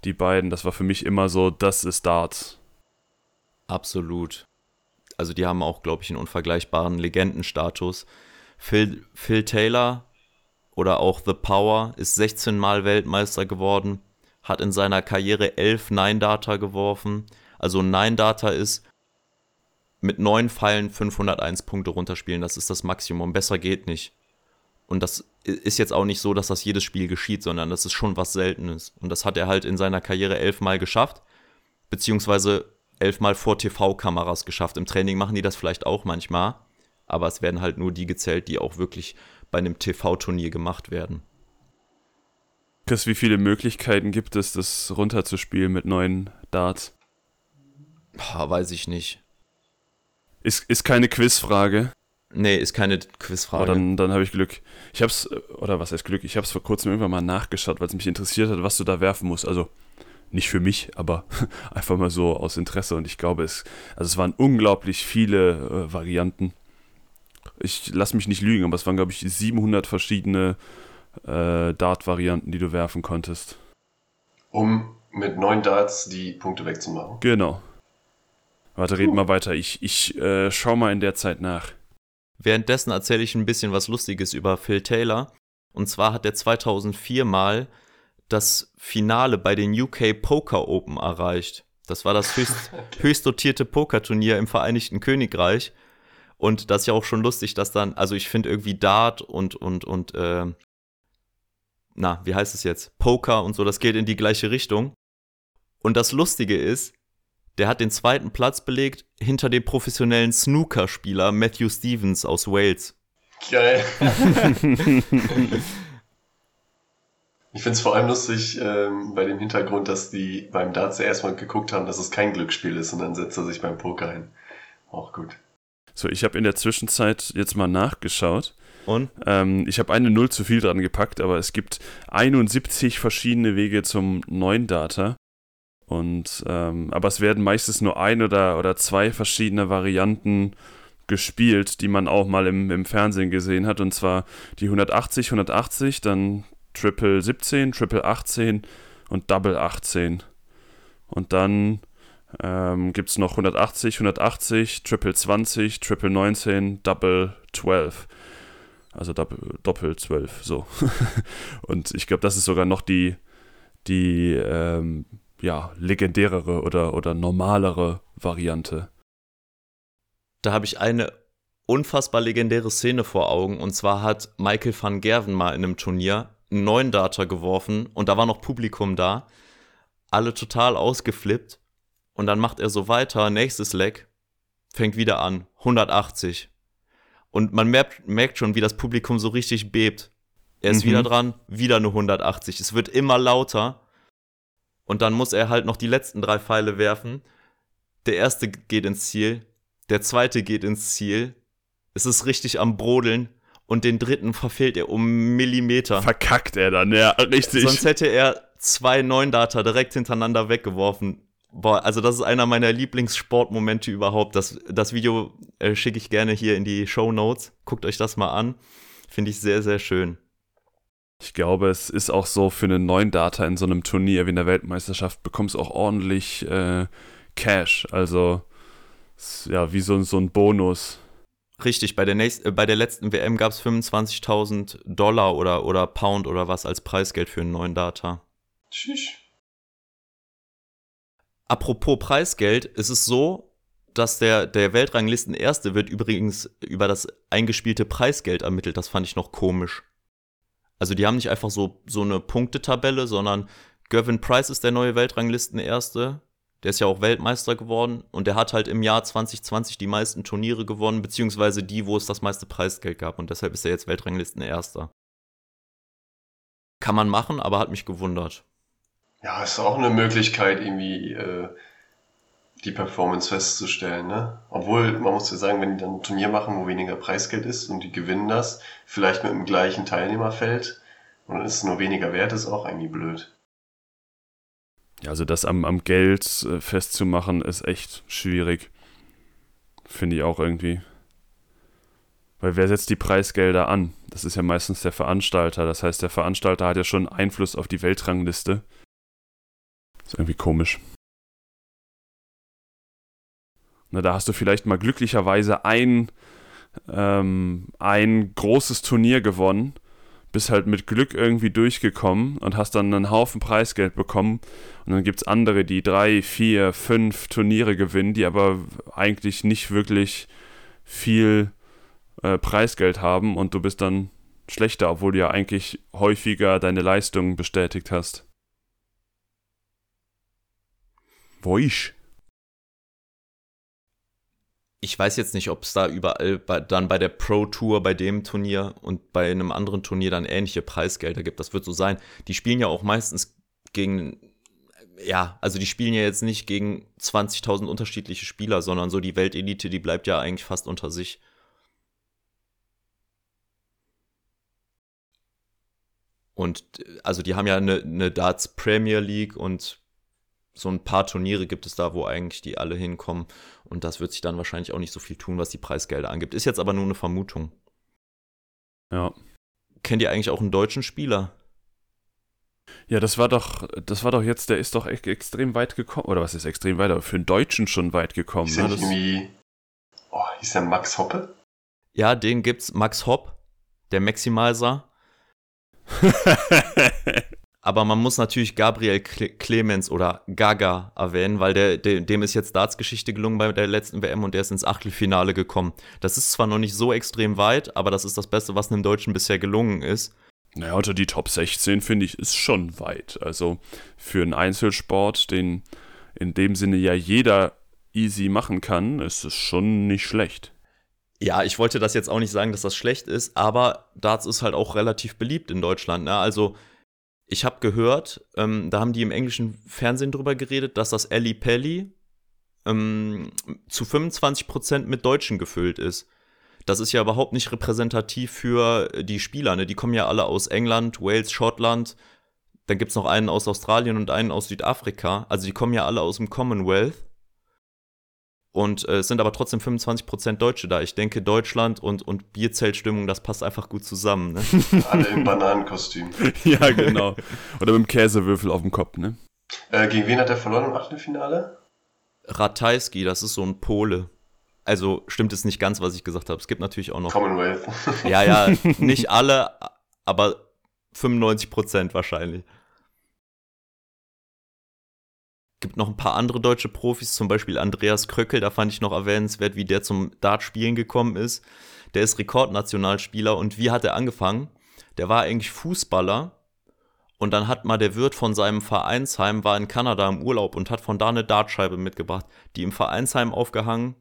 Die beiden, das war für mich immer so, das ist Darts. Absolut. Also die haben auch, glaube ich, einen unvergleichbaren Legendenstatus. Phil, Phil Taylor oder auch The Power ist 16 Mal Weltmeister geworden, hat in seiner Karriere 11 Nine-Data geworfen. Also Nine-Data ist mit neun Pfeilen 501 Punkte runterspielen. Das ist das Maximum. Besser geht nicht. Und das ist jetzt auch nicht so, dass das jedes Spiel geschieht, sondern das ist schon was Seltenes. Und das hat er halt in seiner Karriere elfmal geschafft, beziehungsweise elfmal vor TV-Kameras geschafft. Im Training machen die das vielleicht auch manchmal, aber es werden halt nur die gezählt, die auch wirklich bei einem TV-Turnier gemacht werden. Chris, wie viele Möglichkeiten gibt es, das runterzuspielen mit neuen Darts? Ha, weiß ich nicht. Ist, ist keine Quizfrage, Nee, ist keine Quizfrage. dann, dann habe ich Glück. Ich hab's, oder was heißt Glück? Ich hab's vor kurzem irgendwann mal nachgeschaut, weil es mich interessiert hat, was du da werfen musst. Also nicht für mich, aber einfach mal so aus Interesse. Und ich glaube, es, also es waren unglaublich viele äh, Varianten. Ich lass mich nicht lügen, aber es waren, glaube ich, 700 verschiedene äh, Dart-Varianten, die du werfen konntest. Um mit neun Darts die Punkte wegzumachen. Genau. Warte, red mal weiter. Ich, ich äh, schau mal in der Zeit nach. Währenddessen erzähle ich ein bisschen was Lustiges über Phil Taylor. Und zwar hat er 2004 mal das Finale bei den UK Poker Open erreicht. Das war das höchst, höchst dotierte Pokerturnier im Vereinigten Königreich. Und das ist ja auch schon lustig, dass dann, also ich finde irgendwie Dart und, und, und, äh, na, wie heißt es jetzt? Poker und so, das geht in die gleiche Richtung. Und das Lustige ist, der hat den zweiten Platz belegt hinter dem professionellen Snookerspieler Matthew Stevens aus Wales. Geil. ich finde es vor allem lustig ähm, bei dem Hintergrund, dass die beim Darts ja erstmal geguckt haben, dass es kein Glücksspiel ist und dann setzt er sich beim Poker ein. Auch gut. So, ich habe in der Zwischenzeit jetzt mal nachgeschaut. Und? Ähm, ich habe eine Null zu viel dran gepackt, aber es gibt 71 verschiedene Wege zum neuen Data. Und ähm, aber es werden meistens nur ein oder, oder zwei verschiedene Varianten gespielt, die man auch mal im, im Fernsehen gesehen hat. Und zwar die 180, 180, dann Triple 17, Triple 18 und Double 18. Und dann ähm, gibt es noch 180, 180, Triple 20, Triple 19, Double 12. Also Doppel, Doppel 12, so. und ich glaube, das ist sogar noch die, die ähm, ja, legendärere oder, oder normalere Variante. Da habe ich eine unfassbar legendäre Szene vor Augen. Und zwar hat Michael van Gerven mal in einem Turnier einen neuen Data geworfen und da war noch Publikum da. Alle total ausgeflippt. Und dann macht er so weiter, nächstes Leck, fängt wieder an, 180. Und man merkt, merkt schon, wie das Publikum so richtig bebt. Er ist Mhm. wieder dran, wieder eine 180. Es wird immer lauter. Und dann muss er halt noch die letzten drei Pfeile werfen. Der erste geht ins Ziel, der zweite geht ins Ziel. Es ist richtig am Brodeln. Und den dritten verfehlt er um Millimeter. Verkackt er dann, ja, richtig. Sonst hätte er zwei Neun-Data direkt hintereinander weggeworfen. Boah, also das ist einer meiner Lieblingssportmomente überhaupt. Das, das Video äh, schicke ich gerne hier in die Show Notes. Guckt euch das mal an. Finde ich sehr, sehr schön. Ich glaube, es ist auch so für einen neuen Data in so einem Turnier wie in der Weltmeisterschaft bekommst du auch ordentlich äh, Cash. Also ja wie so, so ein Bonus. Richtig, bei der, nächst, äh, bei der letzten WM gab es 25.000 Dollar oder, oder Pound oder was als Preisgeld für einen neuen Data. Tschüss. Apropos Preisgeld, ist es so, dass der, der Weltranglisten-Erste wird übrigens über das eingespielte Preisgeld ermittelt. Das fand ich noch komisch. Also die haben nicht einfach so, so eine Punktetabelle, sondern Gervin Price ist der neue Weltranglisten-Erste. Der ist ja auch Weltmeister geworden und der hat halt im Jahr 2020 die meisten Turniere gewonnen, beziehungsweise die, wo es das meiste Preisgeld gab und deshalb ist er jetzt Weltranglisten-Erster. Kann man machen, aber hat mich gewundert. Ja, ist auch eine Möglichkeit, irgendwie äh, die Performance festzustellen, ne? Obwohl, man muss ja sagen, wenn die dann ein Turnier machen, wo weniger Preisgeld ist und die gewinnen das, vielleicht mit dem gleichen Teilnehmerfeld und dann ist es nur weniger wert, ist auch irgendwie blöd. Ja, also das am, am Geld äh, festzumachen ist echt schwierig. Finde ich auch irgendwie. Weil wer setzt die Preisgelder an? Das ist ja meistens der Veranstalter. Das heißt, der Veranstalter hat ja schon Einfluss auf die Weltrangliste. Ist irgendwie komisch. Na, da hast du vielleicht mal glücklicherweise ein, ähm, ein großes Turnier gewonnen, bist halt mit Glück irgendwie durchgekommen und hast dann einen Haufen Preisgeld bekommen. Und dann gibt es andere, die drei, vier, fünf Turniere gewinnen, die aber eigentlich nicht wirklich viel äh, Preisgeld haben und du bist dann schlechter, obwohl du ja eigentlich häufiger deine Leistungen bestätigt hast. Woisch. Ich weiß jetzt nicht, ob es da überall bei, dann bei der Pro Tour, bei dem Turnier und bei einem anderen Turnier dann ähnliche Preisgelder gibt. Das wird so sein. Die spielen ja auch meistens gegen, ja, also die spielen ja jetzt nicht gegen 20.000 unterschiedliche Spieler, sondern so die Weltelite, die bleibt ja eigentlich fast unter sich. Und äh, also die haben ja eine, eine Darts Premier League und so ein paar Turniere gibt es da, wo eigentlich die alle hinkommen. Und das wird sich dann wahrscheinlich auch nicht so viel tun, was die Preisgelder angibt. Ist jetzt aber nur eine Vermutung. Ja. Kennt ihr eigentlich auch einen deutschen Spieler? Ja, das war doch, das war doch jetzt, der ist doch echt extrem weit gekommen. Oder was ist extrem weit, aber für einen Deutschen schon weit gekommen. Ist Ne? ja nicht Das, irgendwie, oh, hieß der Max Hoppe? Ja, den gibt's. Max Hopp, der Maximizer. Aber man muss natürlich Gabriel Cle Clemens oder Gaga erwähnen, weil der, dem ist jetzt Darts-Geschichte gelungen bei der letzten WM und der ist ins Achtelfinale gekommen. Das ist zwar noch nicht so extrem weit, aber das ist das Beste, was einem Deutschen bisher gelungen ist. Naja, unter die Top 16 finde ich ist schon weit. Also für einen Einzelsport, den in dem Sinne ja jeder easy machen kann, ist es schon nicht schlecht. Ja, ich wollte das jetzt auch nicht sagen, dass das schlecht ist, aber Darts ist halt auch relativ beliebt in Deutschland. Ne? Also ich habe gehört, ähm, da haben die im englischen Fernsehen drüber geredet, dass das Ellie Pelli ähm, zu 25% mit Deutschen gefüllt ist. Das ist ja überhaupt nicht repräsentativ für die Spieler. Ne? Die kommen ja alle aus England, Wales, Schottland. Dann gibt es noch einen aus Australien und einen aus Südafrika. Also die kommen ja alle aus dem Commonwealth. Und äh, es sind aber trotzdem 25% Deutsche da. Ich denke, Deutschland und, und Bierzeltstimmung, das passt einfach gut zusammen. Ne? Alle im Bananenkostüm. ja, genau. Oder mit dem Käsewürfel auf dem Kopf, ne? Äh, gegen wen hat er verloren im Achtelfinale? Ratajski, das ist so ein Pole. Also stimmt es nicht ganz, was ich gesagt habe. Es gibt natürlich auch noch. Commonwealth. Ja, ja, nicht alle, aber 95% wahrscheinlich. Gibt noch ein paar andere deutsche Profis, zum Beispiel Andreas Kröckel, da fand ich noch erwähnenswert, wie der zum Dartspielen gekommen ist. Der ist Rekordnationalspieler und wie hat er angefangen? Der war eigentlich Fußballer und dann hat mal der Wirt von seinem Vereinsheim, war in Kanada im Urlaub und hat von da eine Dartscheibe mitgebracht, die im Vereinsheim aufgehangen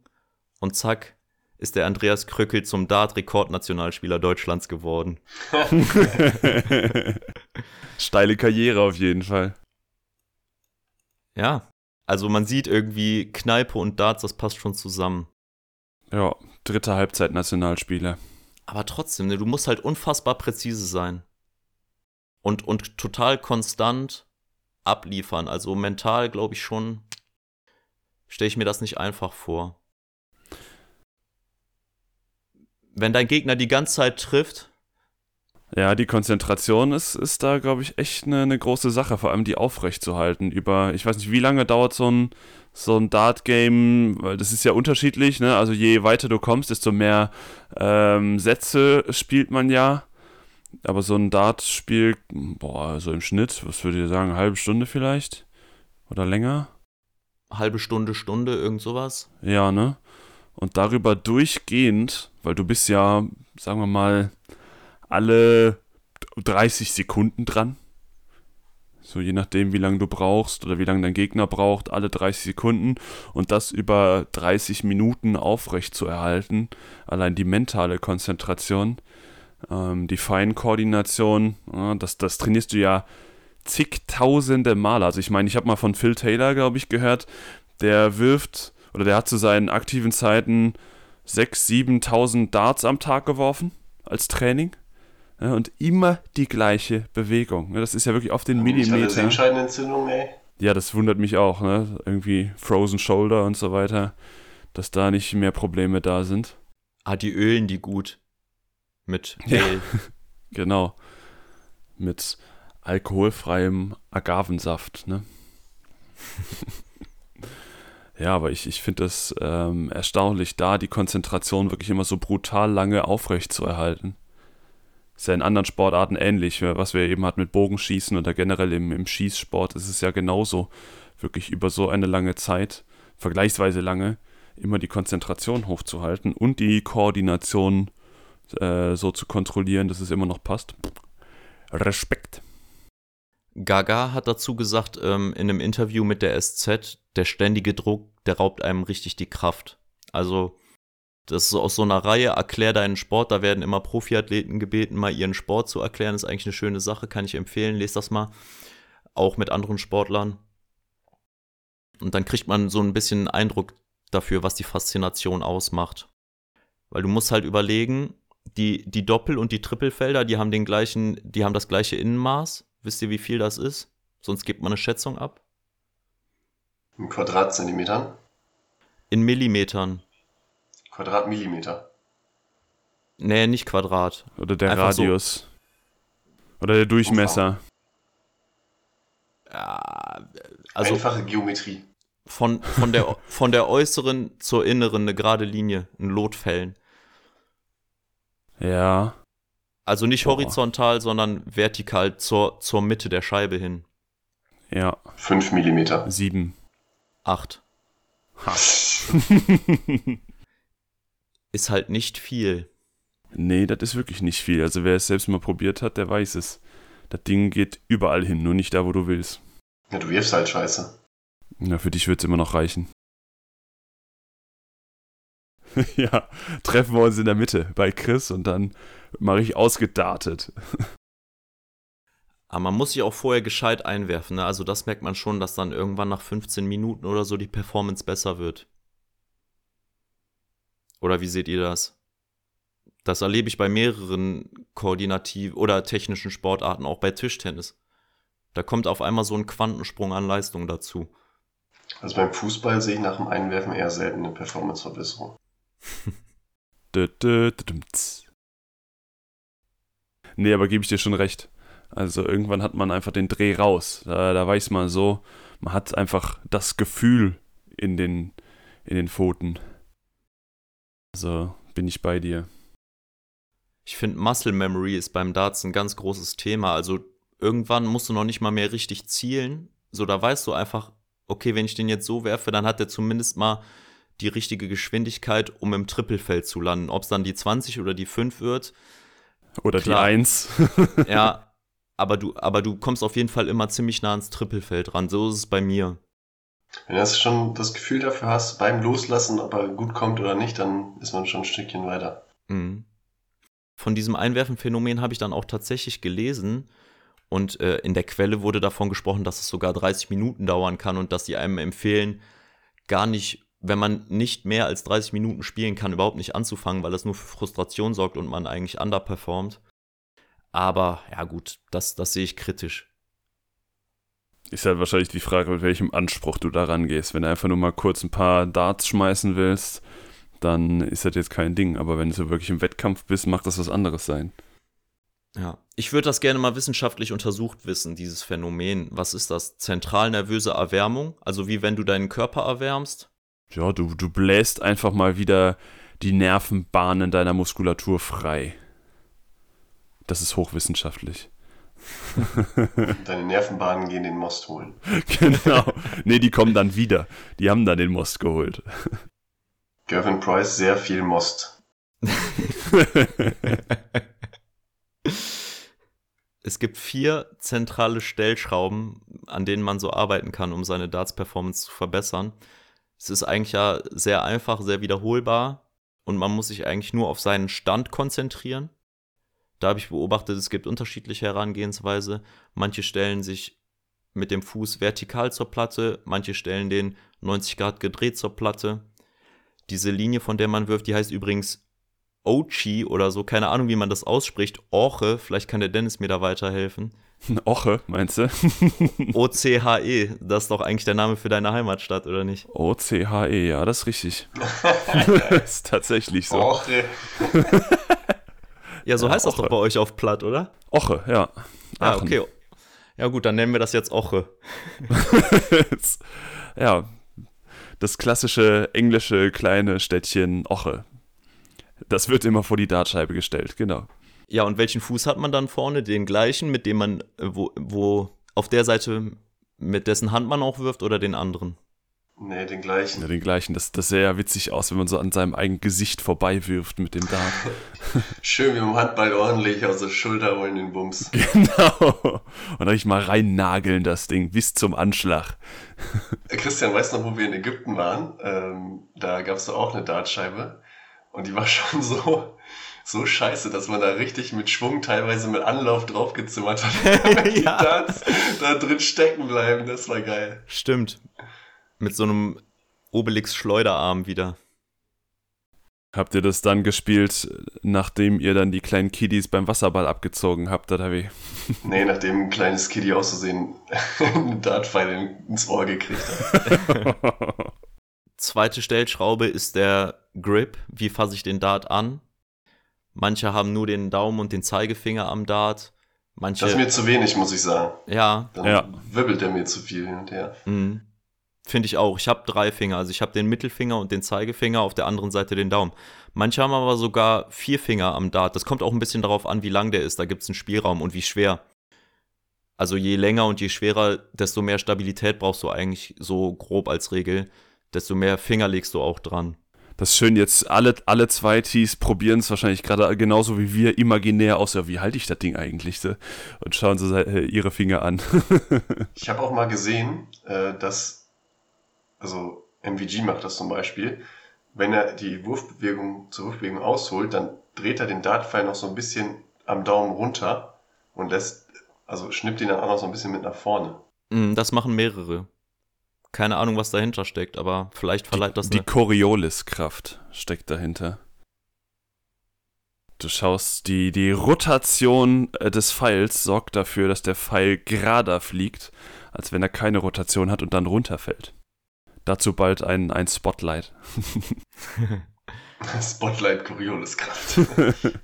und zack, ist der Andreas Kröckel zum Dart-Rekordnationalspieler Deutschlands geworden. Steile Karriere auf jeden Fall. Ja, also man sieht irgendwie Kneipe und Darts, das passt schon zusammen. Ja, dritte Halbzeit Nationalspieler. Aber trotzdem, ne, du musst halt unfassbar präzise sein. Und, und total konstant abliefern. Also mental, glaube ich schon, stelle ich mir das nicht einfach vor. Wenn dein Gegner die ganze Zeit trifft, ja, die Konzentration ist, ist da, glaube ich, echt eine, eine große Sache, vor allem die aufrechtzuerhalten. Über, ich weiß nicht, wie lange dauert so ein, so ein Dart-Game, weil das ist ja unterschiedlich, ne? Also je weiter du kommst, desto mehr ähm, Sätze spielt man ja. Aber so ein Dart-Spiel, boah, so im Schnitt, was würdet ihr sagen, eine halbe Stunde vielleicht? Oder länger? Halbe Stunde, Stunde, irgend sowas? Ja, ne? Und darüber durchgehend, weil du bist ja, sagen wir mal, alle 30 Sekunden dran. So je nachdem, wie lange du brauchst oder wie lange dein Gegner braucht, alle 30 Sekunden und das über 30 Minuten aufrecht zu erhalten. Allein die mentale Konzentration, ähm, die Feinkoordination, ja, das, das trainierst du ja zigtausende Male. Also ich meine, ich habe mal von Phil Taylor, glaube ich, gehört, der wirft oder der hat zu seinen aktiven Zeiten 6.000, 7.000 Darts am Tag geworfen als Training. Ja, und immer die gleiche Bewegung. Das ist ja wirklich auf den Millimeter. Sehenscheidenentzündung, ey. Ja, das wundert mich auch, ne? Irgendwie Frozen Shoulder und so weiter, dass da nicht mehr Probleme da sind. Ah, die ölen die gut. Mit ja, genau. Mit alkoholfreiem Agavensaft, ne? ja, aber ich, ich finde das ähm, erstaunlich, da die Konzentration wirklich immer so brutal lange aufrecht zu erhalten. Ist ja in anderen Sportarten ähnlich, was wir eben hatten mit Bogenschießen oder generell im, im Schießsport ist es ja genauso. Wirklich über so eine lange Zeit, vergleichsweise lange, immer die Konzentration hochzuhalten und die Koordination äh, so zu kontrollieren, dass es immer noch passt. Respekt. Gaga hat dazu gesagt, ähm, in einem Interview mit der SZ, der ständige Druck, der raubt einem richtig die Kraft. Also das ist aus so einer Reihe, erklär deinen Sport, da werden immer Profiathleten gebeten, mal ihren Sport zu erklären. Das ist eigentlich eine schöne Sache, kann ich empfehlen. Lest das mal. Auch mit anderen Sportlern. Und dann kriegt man so ein bisschen Eindruck dafür, was die Faszination ausmacht. Weil du musst halt überlegen, die, die Doppel- und die Trippelfelder, die haben den gleichen, die haben das gleiche Innenmaß. Wisst ihr, wie viel das ist? Sonst gibt man eine Schätzung ab. In Quadratzentimetern? In Millimetern. Quadratmillimeter. Nee, nicht Quadrat. Oder der Einfach Radius. So. Oder der Durchmesser. Ja, also Einfache Geometrie. Von, von, der, von der äußeren zur inneren eine gerade Linie, ein Lotfällen. Ja. Also nicht Boah. horizontal, sondern vertikal zur, zur Mitte der Scheibe hin. Ja, 5 Millimeter. sieben. Acht. Ha. Ist halt nicht viel. nee, das ist wirklich nicht viel. Also wer es selbst mal probiert hat, der weiß es. Das Ding geht überall hin, nur nicht da, wo du willst. Ja, du wirfst halt scheiße. Na, für dich wird es immer noch reichen. ja, treffen wir uns in der Mitte bei Chris und dann mache ich ausgedartet. Aber man muss sich auch vorher gescheit einwerfen. Ne? Also das merkt man schon, dass dann irgendwann nach 15 Minuten oder so die Performance besser wird. Oder wie seht ihr das? Das erlebe ich bei mehreren koordinativ oder technischen Sportarten, auch bei Tischtennis. Da kommt auf einmal so ein Quantensprung an Leistung dazu. Also beim Fußball sehe ich nach dem Einwerfen eher selten eine Performanceverbesserung. Nee, aber gebe ich dir schon recht. Also irgendwann hat man einfach den Dreh raus. Da, da weiß man so, man hat einfach das Gefühl in den, in den Pfoten. Also bin ich bei dir. Ich finde, Muscle Memory ist beim Darts ein ganz großes Thema. Also irgendwann musst du noch nicht mal mehr richtig zielen. So, da weißt du einfach, okay, wenn ich den jetzt so werfe, dann hat er zumindest mal die richtige Geschwindigkeit, um im Trippelfeld zu landen. Ob es dann die 20 oder die 5 wird, Oder Klar. die Eins. ja, aber du, aber du kommst auf jeden Fall immer ziemlich nah ans Trippelfeld ran. So ist es bei mir. Wenn du schon das Gefühl dafür hast, beim Loslassen, ob er gut kommt oder nicht, dann ist man schon ein Stückchen weiter. Mhm. Von diesem Einwerfen-Phänomen habe ich dann auch tatsächlich gelesen. Und äh, in der Quelle wurde davon gesprochen, dass es sogar 30 Minuten dauern kann und dass sie einem empfehlen, gar nicht, wenn man nicht mehr als 30 Minuten spielen kann, überhaupt nicht anzufangen, weil das nur für Frustration sorgt und man eigentlich underperformt. Aber ja gut, das, das sehe ich kritisch. Ist halt wahrscheinlich die Frage, mit welchem Anspruch du da rangehst. Wenn du einfach nur mal kurz ein paar Darts schmeißen willst, dann ist das jetzt kein Ding. Aber wenn du so wirklich im Wettkampf bist, macht das was anderes sein. Ja, ich würde das gerne mal wissenschaftlich untersucht wissen, dieses Phänomen. Was ist das? Zentralnervöse Erwärmung? Also wie wenn du deinen Körper erwärmst? Ja, du, du bläst einfach mal wieder die Nervenbahnen deiner Muskulatur frei. Das ist hochwissenschaftlich. Deine Nervenbahnen gehen den Most holen. genau. Nee, die kommen dann wieder. Die haben dann den Most geholt. Gervin Price, sehr viel Most. Es gibt vier zentrale Stellschrauben, an denen man so arbeiten kann, um seine Darts-Performance zu verbessern. Es ist eigentlich ja sehr einfach, sehr wiederholbar und man muss sich eigentlich nur auf seinen Stand konzentrieren. Da habe ich beobachtet, es gibt unterschiedliche Herangehensweise. Manche stellen sich mit dem Fuß vertikal zur Platte, manche stellen den 90 Grad gedreht zur Platte. Diese Linie, von der man wirft, die heißt übrigens Ochi oder so, keine Ahnung, wie man das ausspricht. Orche, vielleicht kann der Dennis mir da weiterhelfen. Oche, meinst du? O-C-H-E, das ist doch eigentlich der Name für deine Heimatstadt, oder nicht? O-C-H-E, ja, das ist richtig. das ist tatsächlich so. Och, ey. Ja, so Ja, heißt das doch bei euch auf Platt, oder? Oche, ja. Ah, Aachen. okay. Ja gut, dann nennen wir das jetzt Oche. ja, das klassische englische kleine Städtchen Oche. Das wird immer vor die Dartscheibe gestellt, genau. Ja, und welchen Fuß hat man dann vorne? Den gleichen, mit dem man, äh, wo, wo auf der Seite, mit dessen Hand man auch wirft oder den anderen? Nee, den gleichen. Ja, den gleichen. Das, das sähe ja witzig aus, wenn man so an seinem eigenen Gesicht vorbei wirft mit dem Dart. Schön wie im Handball ordentlich aus der Schulter holen den Bums. genau. Und dann ich mal rein nageln das Ding bis zum Anschlag. Äh, Christian, weißt du noch, wo wir in Ägypten waren? Ähm, da gab es doch auch eine Dartscheibe. Und die war schon so, so scheiße, dass man da richtig mit Schwung, teilweise mit Anlauf draufgezimmert hat. damit die Ja. Darts da drin stecken bleiben. Das war geil. Stimmt. Mit so einem Obelix-Schleuderarm wieder. Habt ihr das dann gespielt, nachdem ihr dann die kleinen Kiddies beim Wasserball abgezogen habt, oder wie? Nee, nachdem ein kleines Kitty auszusehen einen Dartpfeil ins Ohr gekriegt hat. Zweite Stellschraube ist der Grip. Wie fasse ich den Dart an? Manche haben nur den Daumen und den Zeigefinger am Dart. Manche, Das ist mir zu wenig, muss ich sagen. ja, Dann Ja. wirbelt er mir zu viel hin und her. Mhm. Finde ich auch. Ich habe drei Finger. Also ich habe den Mittelfinger und den Zeigefinger, auf der anderen Seite den Daumen. Manche haben aber sogar vier Finger am Dart. Das kommt auch ein bisschen darauf an, wie lang der ist. Da gibt es einen Spielraum und wie schwer. Also je länger und je schwerer, desto mehr Stabilität brauchst du eigentlich so grob als Regel. Desto mehr Finger legst du auch dran. Das ist schön, jetzt alle, alle zwei Tees probieren es wahrscheinlich gerade genauso wie wir imaginär aus. Ja, wie halte ich das Ding eigentlich? So? Und schauen sie ihre Finger an. ich habe auch mal gesehen, äh, dass, also MVG macht das zum Beispiel, wenn er die Wurfbewegung zur Wurfbewegung ausholt, dann dreht er den Dartpfeil noch so ein bisschen am Daumen runter und lässt, also schnippt ihn dann auch noch so ein bisschen mit nach vorne. Mm, das machen mehrere. Keine Ahnung, was dahinter steckt, aber vielleicht verleiht das Die, die Coriolis-Kraft steckt dahinter. Du schaust, die, die Rotation äh, des Pfeils sorgt dafür, dass der Pfeil gerader fliegt, als wenn er keine Rotation hat und dann runterfällt. Dazu bald ein, ein Spotlight. Spotlight Coriolis-Kraft.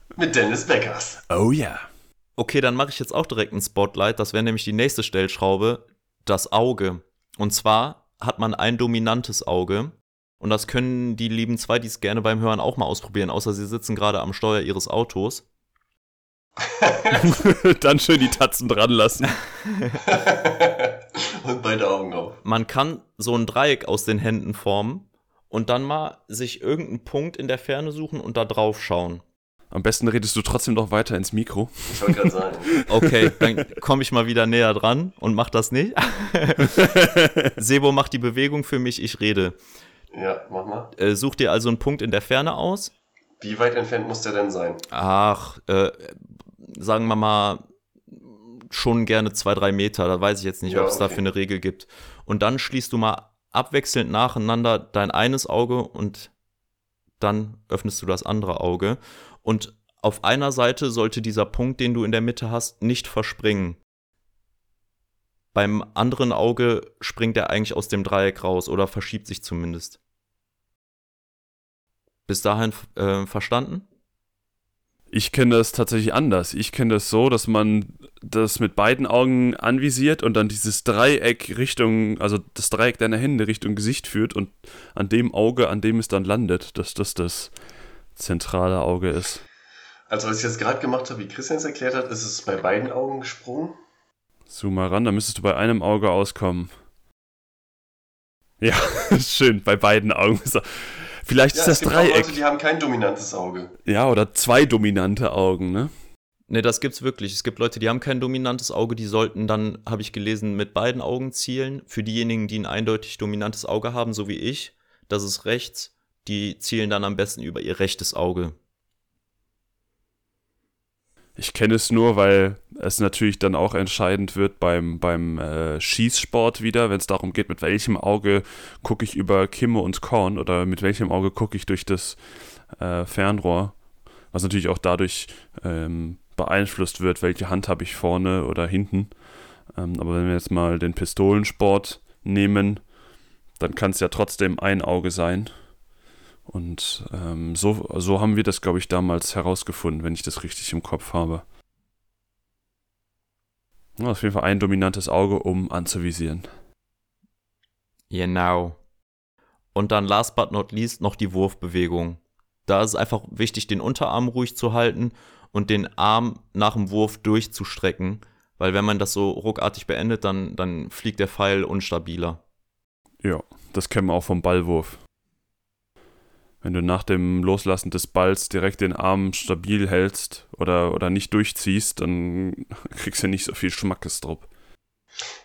Mit Dennis Beckers. Oh ja. Yeah. Okay, dann mache ich jetzt auch direkt ein Spotlight. Das wäre nämlich die nächste Stellschraube. Das Auge. Und zwar hat man ein dominantes Auge. Und das können die lieben zwei, die es gerne beim Hören auch mal ausprobieren, außer sie sitzen gerade am Steuer ihres Autos. Dann schön die Tatzen dran lassen. und beide Augen auf. Man kann so ein Dreieck aus den Händen formen und dann mal sich irgendeinen Punkt in der Ferne suchen und da drauf schauen. Am besten redest du trotzdem noch weiter ins Mikro. Ich wollte gerade sagen. Okay, dann komme ich mal wieder näher dran und mach das nicht. Sebo macht die Bewegung für mich, ich rede. Ja, mach mal. Äh, such dir also einen Punkt in der Ferne aus. Wie weit entfernt muss der denn sein? Ach, äh, sagen wir mal schon gerne zwei, drei Meter. Da weiß ich jetzt nicht, ja, ob es okay. dafür eine Regel gibt. Und dann schließt du mal abwechselnd nacheinander dein eines Auge und dann öffnest du das andere Auge. Und auf einer Seite sollte dieser Punkt, den du in der Mitte hast, nicht verspringen. Beim anderen Auge springt er eigentlich aus dem Dreieck raus oder verschiebt sich zumindest. Bis dahin äh, verstanden? Ich kenne das tatsächlich anders. Ich kenne das so, dass man das mit beiden Augen anvisiert und dann dieses Dreieck Richtung, also das Dreieck deiner Hände Richtung Gesicht führt und an dem Auge, an dem es dann landet, dass das das zentrale Auge ist. Also was ich jetzt gerade gemacht habe, wie Christian es erklärt hat, ist es bei beiden Augen gesprungen. Zoom mal ran, dann müsstest du bei einem Auge auskommen. Ja, schön, bei beiden Augen. Vielleicht ja, ist das es gibt Dreieck. Leute, die haben kein dominantes Auge. Ja, oder zwei dominante Augen, ne? Ne, das gibt's wirklich. Es gibt Leute, die haben kein dominantes Auge, die sollten dann, habe ich gelesen, mit beiden Augen zielen. Für diejenigen, die ein eindeutig dominantes Auge haben, so wie ich, das ist rechts, die zielen dann am besten über ihr rechtes Auge. Ich kenne es nur, weil es natürlich dann auch entscheidend wird beim, beim äh, Schießsport wieder, wenn es darum geht, mit welchem Auge gucke ich über Kimme und Korn oder mit welchem Auge gucke ich durch das äh, Fernrohr, was natürlich auch dadurch ähm, beeinflusst wird, welche Hand habe ich vorne oder hinten. Ähm, aber wenn wir jetzt mal den Pistolensport nehmen, dann kann es ja trotzdem ein Auge sein. Und ähm, so, so haben wir das, glaube ich, damals herausgefunden, wenn ich das richtig im Kopf habe. Auf jeden Fall ein dominantes Auge, um anzuvisieren. Genau. Und dann last but not least noch die Wurfbewegung. Da ist es einfach wichtig, den Unterarm ruhig zu halten und den Arm nach dem Wurf durchzustrecken, weil wenn man das so ruckartig beendet, dann, dann fliegt der Pfeil unstabiler. Ja, das kennen wir auch vom Ballwurf. Wenn du nach dem Loslassen des Balls direkt den Arm stabil hältst oder, oder nicht durchziehst, dann kriegst du nicht so viel Schmackes drauf.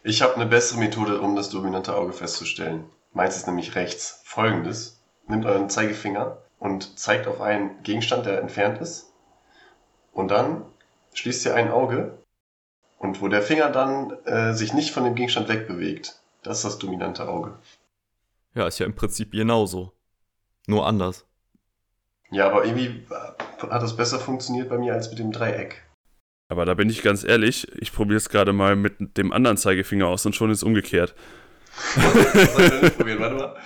Ich habe eine bessere Methode, um das dominante Auge festzustellen. Meins ist nämlich rechts. Folgendes. Nehmt euren Zeigefinger und zeigt auf einen Gegenstand, der entfernt ist. Und dann schließt ihr ein Auge. Und wo der Finger dann äh, sich nicht von dem Gegenstand wegbewegt, das ist das dominante Auge. Ja, ist ja im Prinzip genauso. Nur anders. Ja, aber irgendwie hat das besser funktioniert bei mir als mit dem Dreieck. Aber da bin ich ganz ehrlich, ich probiere es gerade mal mit dem anderen Zeigefinger aus und schon ist es umgekehrt. probieren? Warte mal.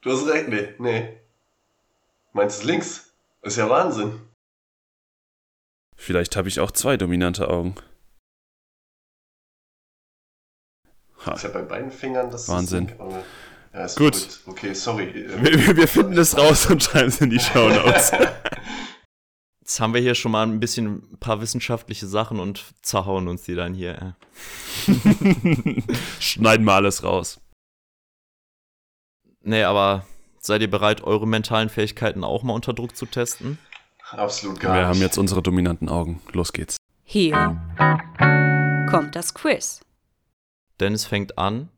Du hast recht, nee, nee. Meinst du links? Das ist ja Wahnsinn. Vielleicht habe ich auch zwei dominante Augen. Das ist ja bei beiden Fingern das Wahnsinn. Ist, aber, ja, ist Gut. verrückt. Okay, sorry. Wir, wir finden es raus und schreiben es in die Show Notes. Jetzt haben wir hier schon mal ein bisschen ein paar wissenschaftliche Sachen und zerhauen uns die dann hier. Schneiden wir alles raus. Nee, aber seid ihr bereit, eure mentalen Fähigkeiten auch mal unter Druck zu testen? Absolut gar Wir nicht. haben jetzt unsere dominanten Augen. Los geht's. Hier kommt das Quiz. Dennis fängt an.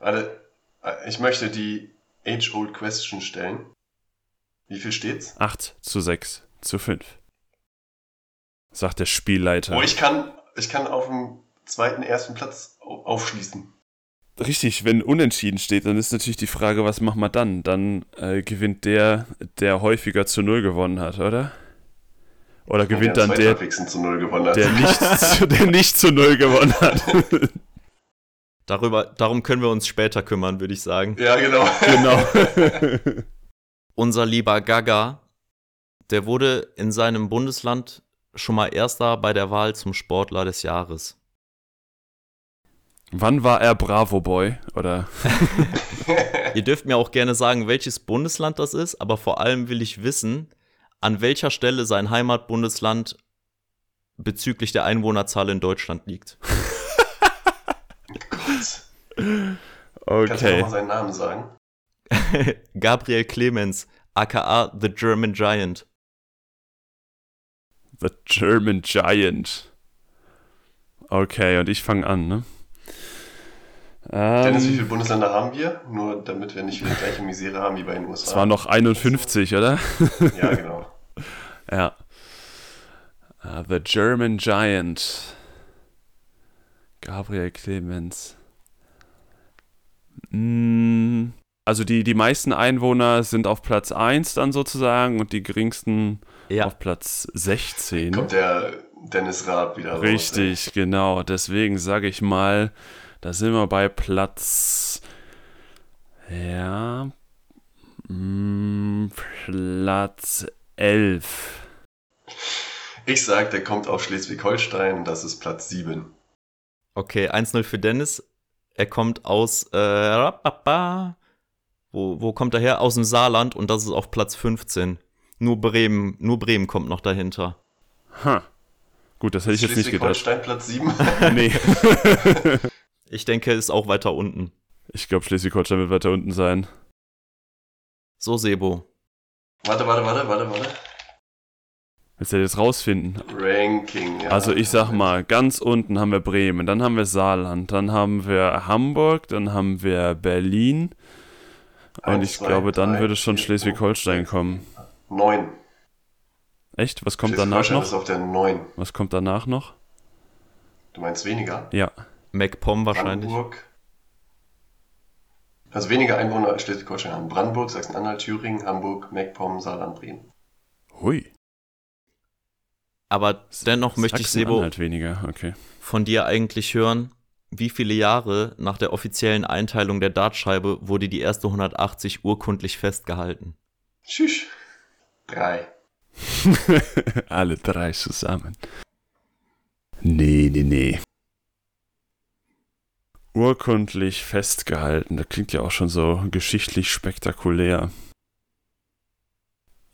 Warte, äh, ich möchte die Age-Old Question stellen. Wie viel steht's? 8 zu 6 zu 5. Sagt der Spielleiter. Oh, ich kann, ich kann auf dem zweiten, ersten Platz au- aufschließen. Richtig, wenn unentschieden steht, dann ist natürlich die Frage, was machen wir dann? Dann äh, gewinnt der, der häufiger zu Null gewonnen hat, oder? Oder gewinnt der dann der, zweithäufigsten zu Null gewonnen hat. der nicht, zu, der nicht zu Null gewonnen hat. Darüber, darum können wir uns später kümmern, würde ich sagen. ja, genau. genau. Unser lieber Gaga, der wurde in seinem Bundesland schon mal Erster bei der Wahl zum Sportler des Jahres. Wann war er Bravo Boy? Oder? Ihr dürft mir auch gerne sagen, welches Bundesland das ist, aber vor allem will ich wissen, an welcher Stelle sein Heimatbundesland bezüglich der Einwohnerzahl in Deutschland liegt. Kannst du noch Okay. mal seinen Namen sagen? Gabriel Clemens, aka The German Giant. The German Giant. Okay, und ich fange an, ne? Dennis, wie viele Ähm, Bundesländer haben wir? Nur damit wir nicht wieder die gleiche Misere haben wie bei den USA. es waren noch 51, oder? Ja, genau. Ja. Ah, The German Giant. Gabriel Clemens. Mm, Also die, die meisten Einwohner sind auf Platz 1 dann sozusagen und die geringsten Ja, auf Platz 16. Kommt der Dennis Raab wieder raus. Richtig, genau. Deswegen sage ich mal, da sind wir bei Platz. Ja. mm, Platz 11. Ich sag, der kommt aus Schleswig-Holstein, das ist Platz 7. okay, 1-0 für Dennis. Er kommt aus, äh, wo, wo kommt er her? Aus dem Saarland und das ist auf Platz 15. Nur Bremen, nur Bremen kommt noch dahinter. Ha. Gut, das hätte ich jetzt nicht gedacht. Schleswig-Holstein Platz 7. Nee. Ich denke, ist auch weiter unten. ich glaube, Schleswig-Holstein wird weiter unten sein. So, Sebo. warte, warte, warte, warte, warte. Willst du das jetzt rausfinden? Ranking, ja. Also ich sag mal, ganz unten haben wir Bremen, dann haben wir Saarland, dann haben wir Hamburg, dann haben wir Berlin. Und Eins, ich zwei, glaube, dann drei, würde schon Schleswig-Holstein kommen. 9. Echt? Was kommt danach Schleswig-Holstein ist noch? auf der 9. Was kommt danach noch? Du meinst weniger? Ja. MacPom wahrscheinlich. Brandenburg. Also weniger Einwohner als Schleswig-Holstein haben. Brandenburg, Sachsen-Anhalt, Thüringen, Hamburg, MacPom, Saarland, Bremen. Hui. Aber dennoch möchte ich, Sebo, Halt weniger, okay. von dir eigentlich hören, wie viele Jahre nach der offiziellen Einteilung der Dartscheibe wurde die erste 180 urkundlich festgehalten? Tschüss. Drei. Alle drei zusammen. Nee, nee, nee. Urkundlich festgehalten, das klingt ja auch schon so geschichtlich spektakulär.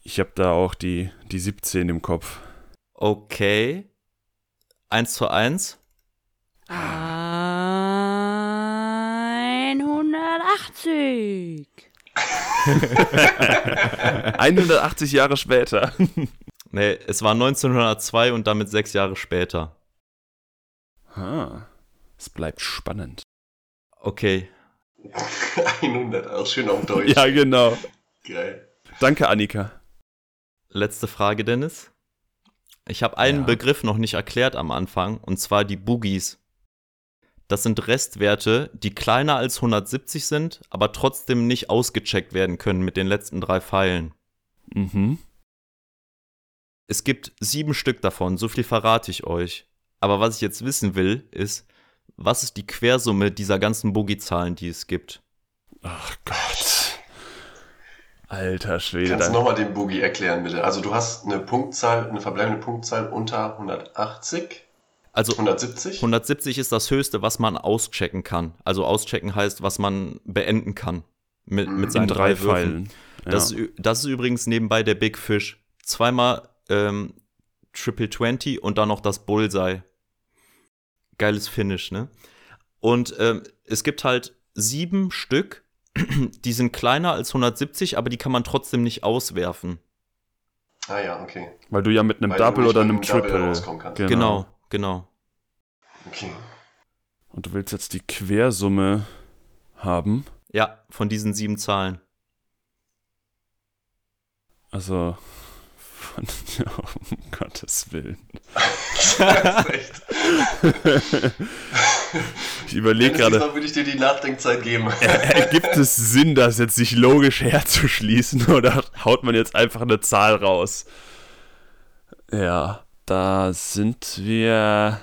Ich habe da auch die, die 17 im Kopf. Okay. 1 zu 1. 180. 180 Jahre später. Nee, es war 1902 und damit sechs Jahre später. Ah, es bleibt spannend. Okay. 100, auch schön auf Deutsch. Ja, genau. Geil. Danke, Annika. Letzte Frage, Dennis. Ich habe einen Ja. Begriff noch nicht erklärt am Anfang, und zwar die Boogies. Das sind Restwerte, die kleiner als 170 sind, aber trotzdem nicht ausgecheckt werden können mit den letzten drei Pfeilen. Mhm. Es gibt sieben Stück davon, so viel verrate ich euch. Aber was ich jetzt wissen will, ist, was ist die Quersumme dieser ganzen Boogie-Zahlen, die es gibt? Ach Gott. Alter Schwede. Kannst du nochmal den Boogie erklären, bitte? Also du hast eine Punktzahl, eine verbleibende Punktzahl unter 180. Also 170? 170 ist das höchste, was man auschecken kann. Also auschecken heißt, was man beenden kann mit, mit In seinen In drei drei Würfen. Pfeilen. Ja. Das, ist das ist übrigens nebenbei der Big Fish. Zweimal ähm, Triple 20 und dann noch das Bullseye. Geiles Finish, ne? Und ähm, es gibt halt sieben Stück, die sind kleiner als 170, aber die kann man trotzdem nicht auswerfen. Ah ja, okay. Weil du ja mit einem Weil du Double nicht oder einem einem Double Triple. rauskommen kannst. Genau, genau. Okay. Und du willst jetzt die Quersumme haben. Ja, von diesen sieben Zahlen. Also von um Gottes Willen. Das ist echt. Ich überlege gerade, diesmal würde ich dir die Nachdenkzeit geben. ergibt es Sinn, das jetzt sich logisch herzuschließen oder haut man jetzt einfach eine Zahl raus? Ja, da sind wir.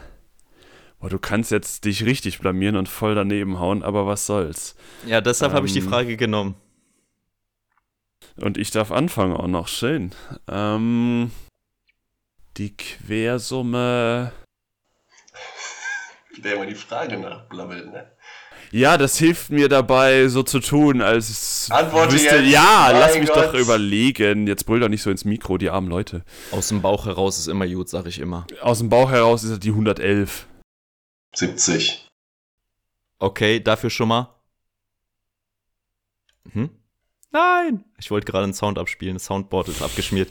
Boah, du kannst jetzt dich richtig blamieren und voll daneben hauen, aber was soll's. Ja, deshalb habe ich die Ähm, Frage genommen. Und ich darf anfangen auch noch. Schön. Ähm, die Quersumme. Der immer die Frage nachblabbelt, ne? Ja, das hilft mir dabei, so zu tun, als Antworte wüsste- jetzt. Ja, Mein lass mich Gott. doch überlegen. Jetzt brüll doch nicht so ins Mikro, die armen Leute. Aus dem Bauch heraus ist immer gut, sag ich immer. Aus dem Bauch heraus ist es die 111. 70. Okay, dafür schon mal. Hm? Nein! Ich wollte gerade einen Sound abspielen. Das Soundboard ist abgeschmiert.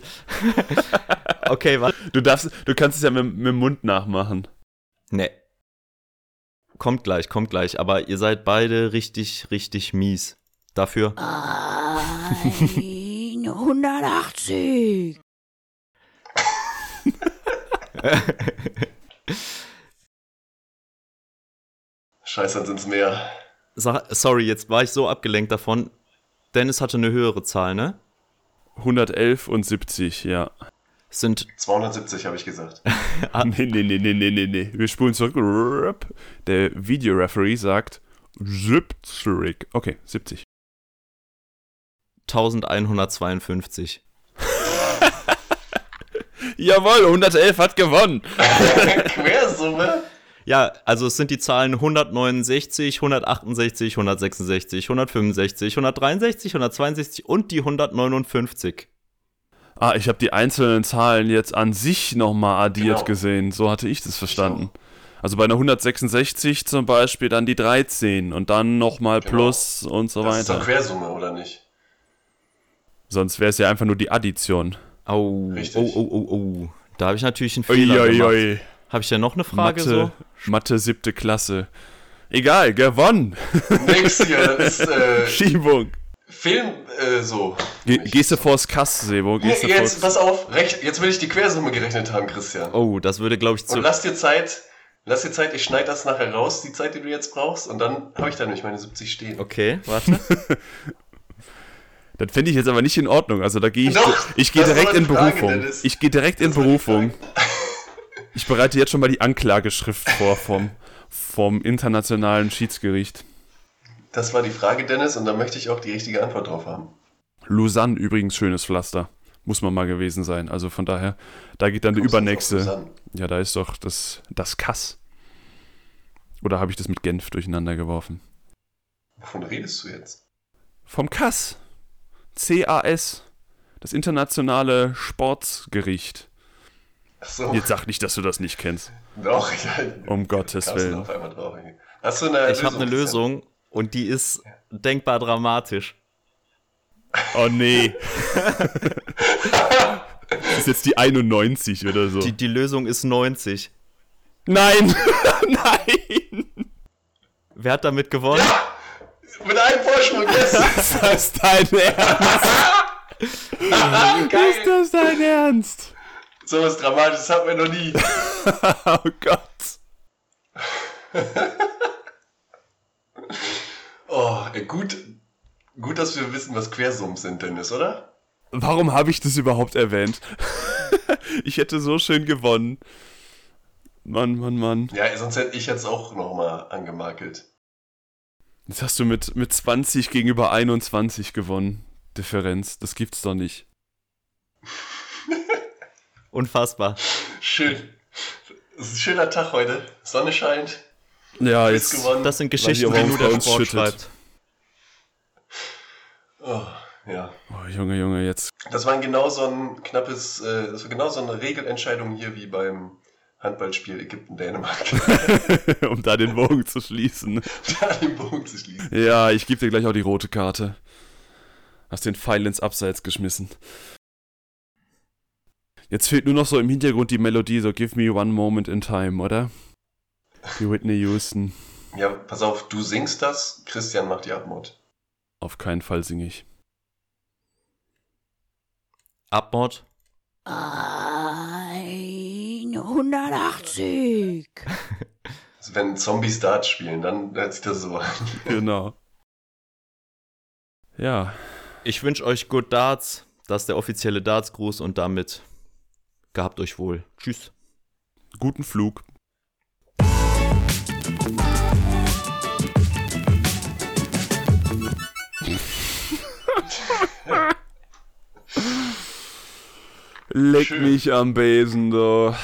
okay, was? Du darfst, du kannst es ja mit, mit dem Mund nachmachen. Nee. Kommt gleich, kommt gleich. Aber ihr seid beide richtig, richtig mies. Dafür. Ein 180. Scheiße, dann sind's mehr. Sa- Sorry, jetzt war ich so abgelenkt davon. Dennis hatte eine höhere Zahl, ne? 111 und 70, ja. Sind 270 habe ich gesagt. Ah. Nee, nee, nee, nee, nee, nee, nee. Wir spulen zurück. Der Videoreferee sagt 70. Okay, 70. 1152. Jawohl, 111 hat gewonnen. Quersumme? Ja, also es sind die Zahlen 169, 168, 166, 165, 163, 162 und die 159. Ah, ich habe die einzelnen Zahlen jetzt an sich nochmal addiert Genau. gesehen. So hatte ich das verstanden. Also bei einer 166 zum Beispiel dann die 13 und dann nochmal Genau. Plus und so Das ist doch weiter. Quersumme, oder nicht? Sonst wäre es ja einfach nur die Addition. Au, Richtig. oh, oh, oh, oh. Da habe ich natürlich einen Fehler gemacht. Uiuiui. Habe ich denn noch eine Frage Mathe, Mathe siebte Klasse. Egal, gewonnen. Nix hier, das ist äh, Schiebung. Film äh, so. Ge gehst du vors Kass, Sebo? Nee, Gehst du jetzt, pass auf, recht, jetzt will ich die Quersumme gerechnet haben, Christian. Oh, das würde, glaube ich, zu. Und lass dir Zeit, lass dir Zeit, ich schneide das nachher raus, die Zeit, die du jetzt brauchst, und dann habe ich da nämlich meine 70 stehen. Okay, warte. Das finde ich jetzt aber nicht in Ordnung. Also da gehe ich, Doch, ich gehe direkt in Frage, Berufung. Dennis. Ich gehe direkt in Das Berufung. Ich bereite jetzt schon mal die Anklageschrift vor vom, vom internationalen Schiedsgericht. Das war die Frage, Dennis, und da möchte ich auch die richtige Antwort drauf haben. Lausanne übrigens schönes Pflaster. Muss man mal gewesen sein. Also von daher, da geht dann auf übernächste. Ja, da ist doch das, das Kass. Oder habe ich das mit Genf durcheinander geworfen? Wovon redest du jetzt? Vom Kass. CAS. Das internationale Sportsgericht. Ach so, Jetzt sag nicht, dass du das nicht kennst. doch, ja. Um Gottes Willen. auf einmal drauf. Hast du eine Ich habe eine? Lösung und die ist denkbar dramatisch. Oh nee. das ist jetzt die 91 oder so. Die, die Lösung ist 90. Nein! Nein! Wer hat damit gewonnen? Ja! Mit einem Vorsprung, yes! Ist das dein Ernst? Ist das dein Ernst? So was Dramatisches hatten wir noch nie. Oh Gott. Oh, gut, gut, dass wir wissen, was Quersummen sind, Dennis, oder? Warum habe ich das überhaupt erwähnt? ich hätte so schön gewonnen. Mann, Mann, Mann. Ja, sonst hätte ich jetzt auch nochmal angemakelt. Jetzt hast du mit, mit 20 gegenüber 21 gewonnen. Differenz. Das gibt's doch nicht. Unfassbar. Schön. Es ist ein schöner Tag heute. Sonne scheint. Ja, jetzt. gewonnen. Das sind Geschichten, die nur der Sport schüttet. schreibt. Oh, ja. Oh, Junge, Junge, jetzt. Das war genau so ein knappes, äh, das war genau so eine Regelentscheidung hier wie beim Handballspiel Ägypten-Dänemark. um da den Bogen zu schließen. da den Bogen zu schließen. Ja, ich gebe dir gleich auch die rote Karte. Hast den Pfeil ins Abseits geschmissen. Jetzt fehlt nur noch so im Hintergrund die Melodie, so Give me one moment in time, oder? Die Whitney Houston. Ja, pass auf, du singst das, Christian macht die Abmord. Auf keinen Fall singe ich. Abmord. 180. Also wenn Zombies Dart spielen, dann hört sich das so an. Genau. Ja, Ich wünsche euch Good Darts. Das ist der offizielle Darts-Gruß und damit gehabt euch wohl. Tschüss. guten Flug. Leck Schön. mich am Besen, du.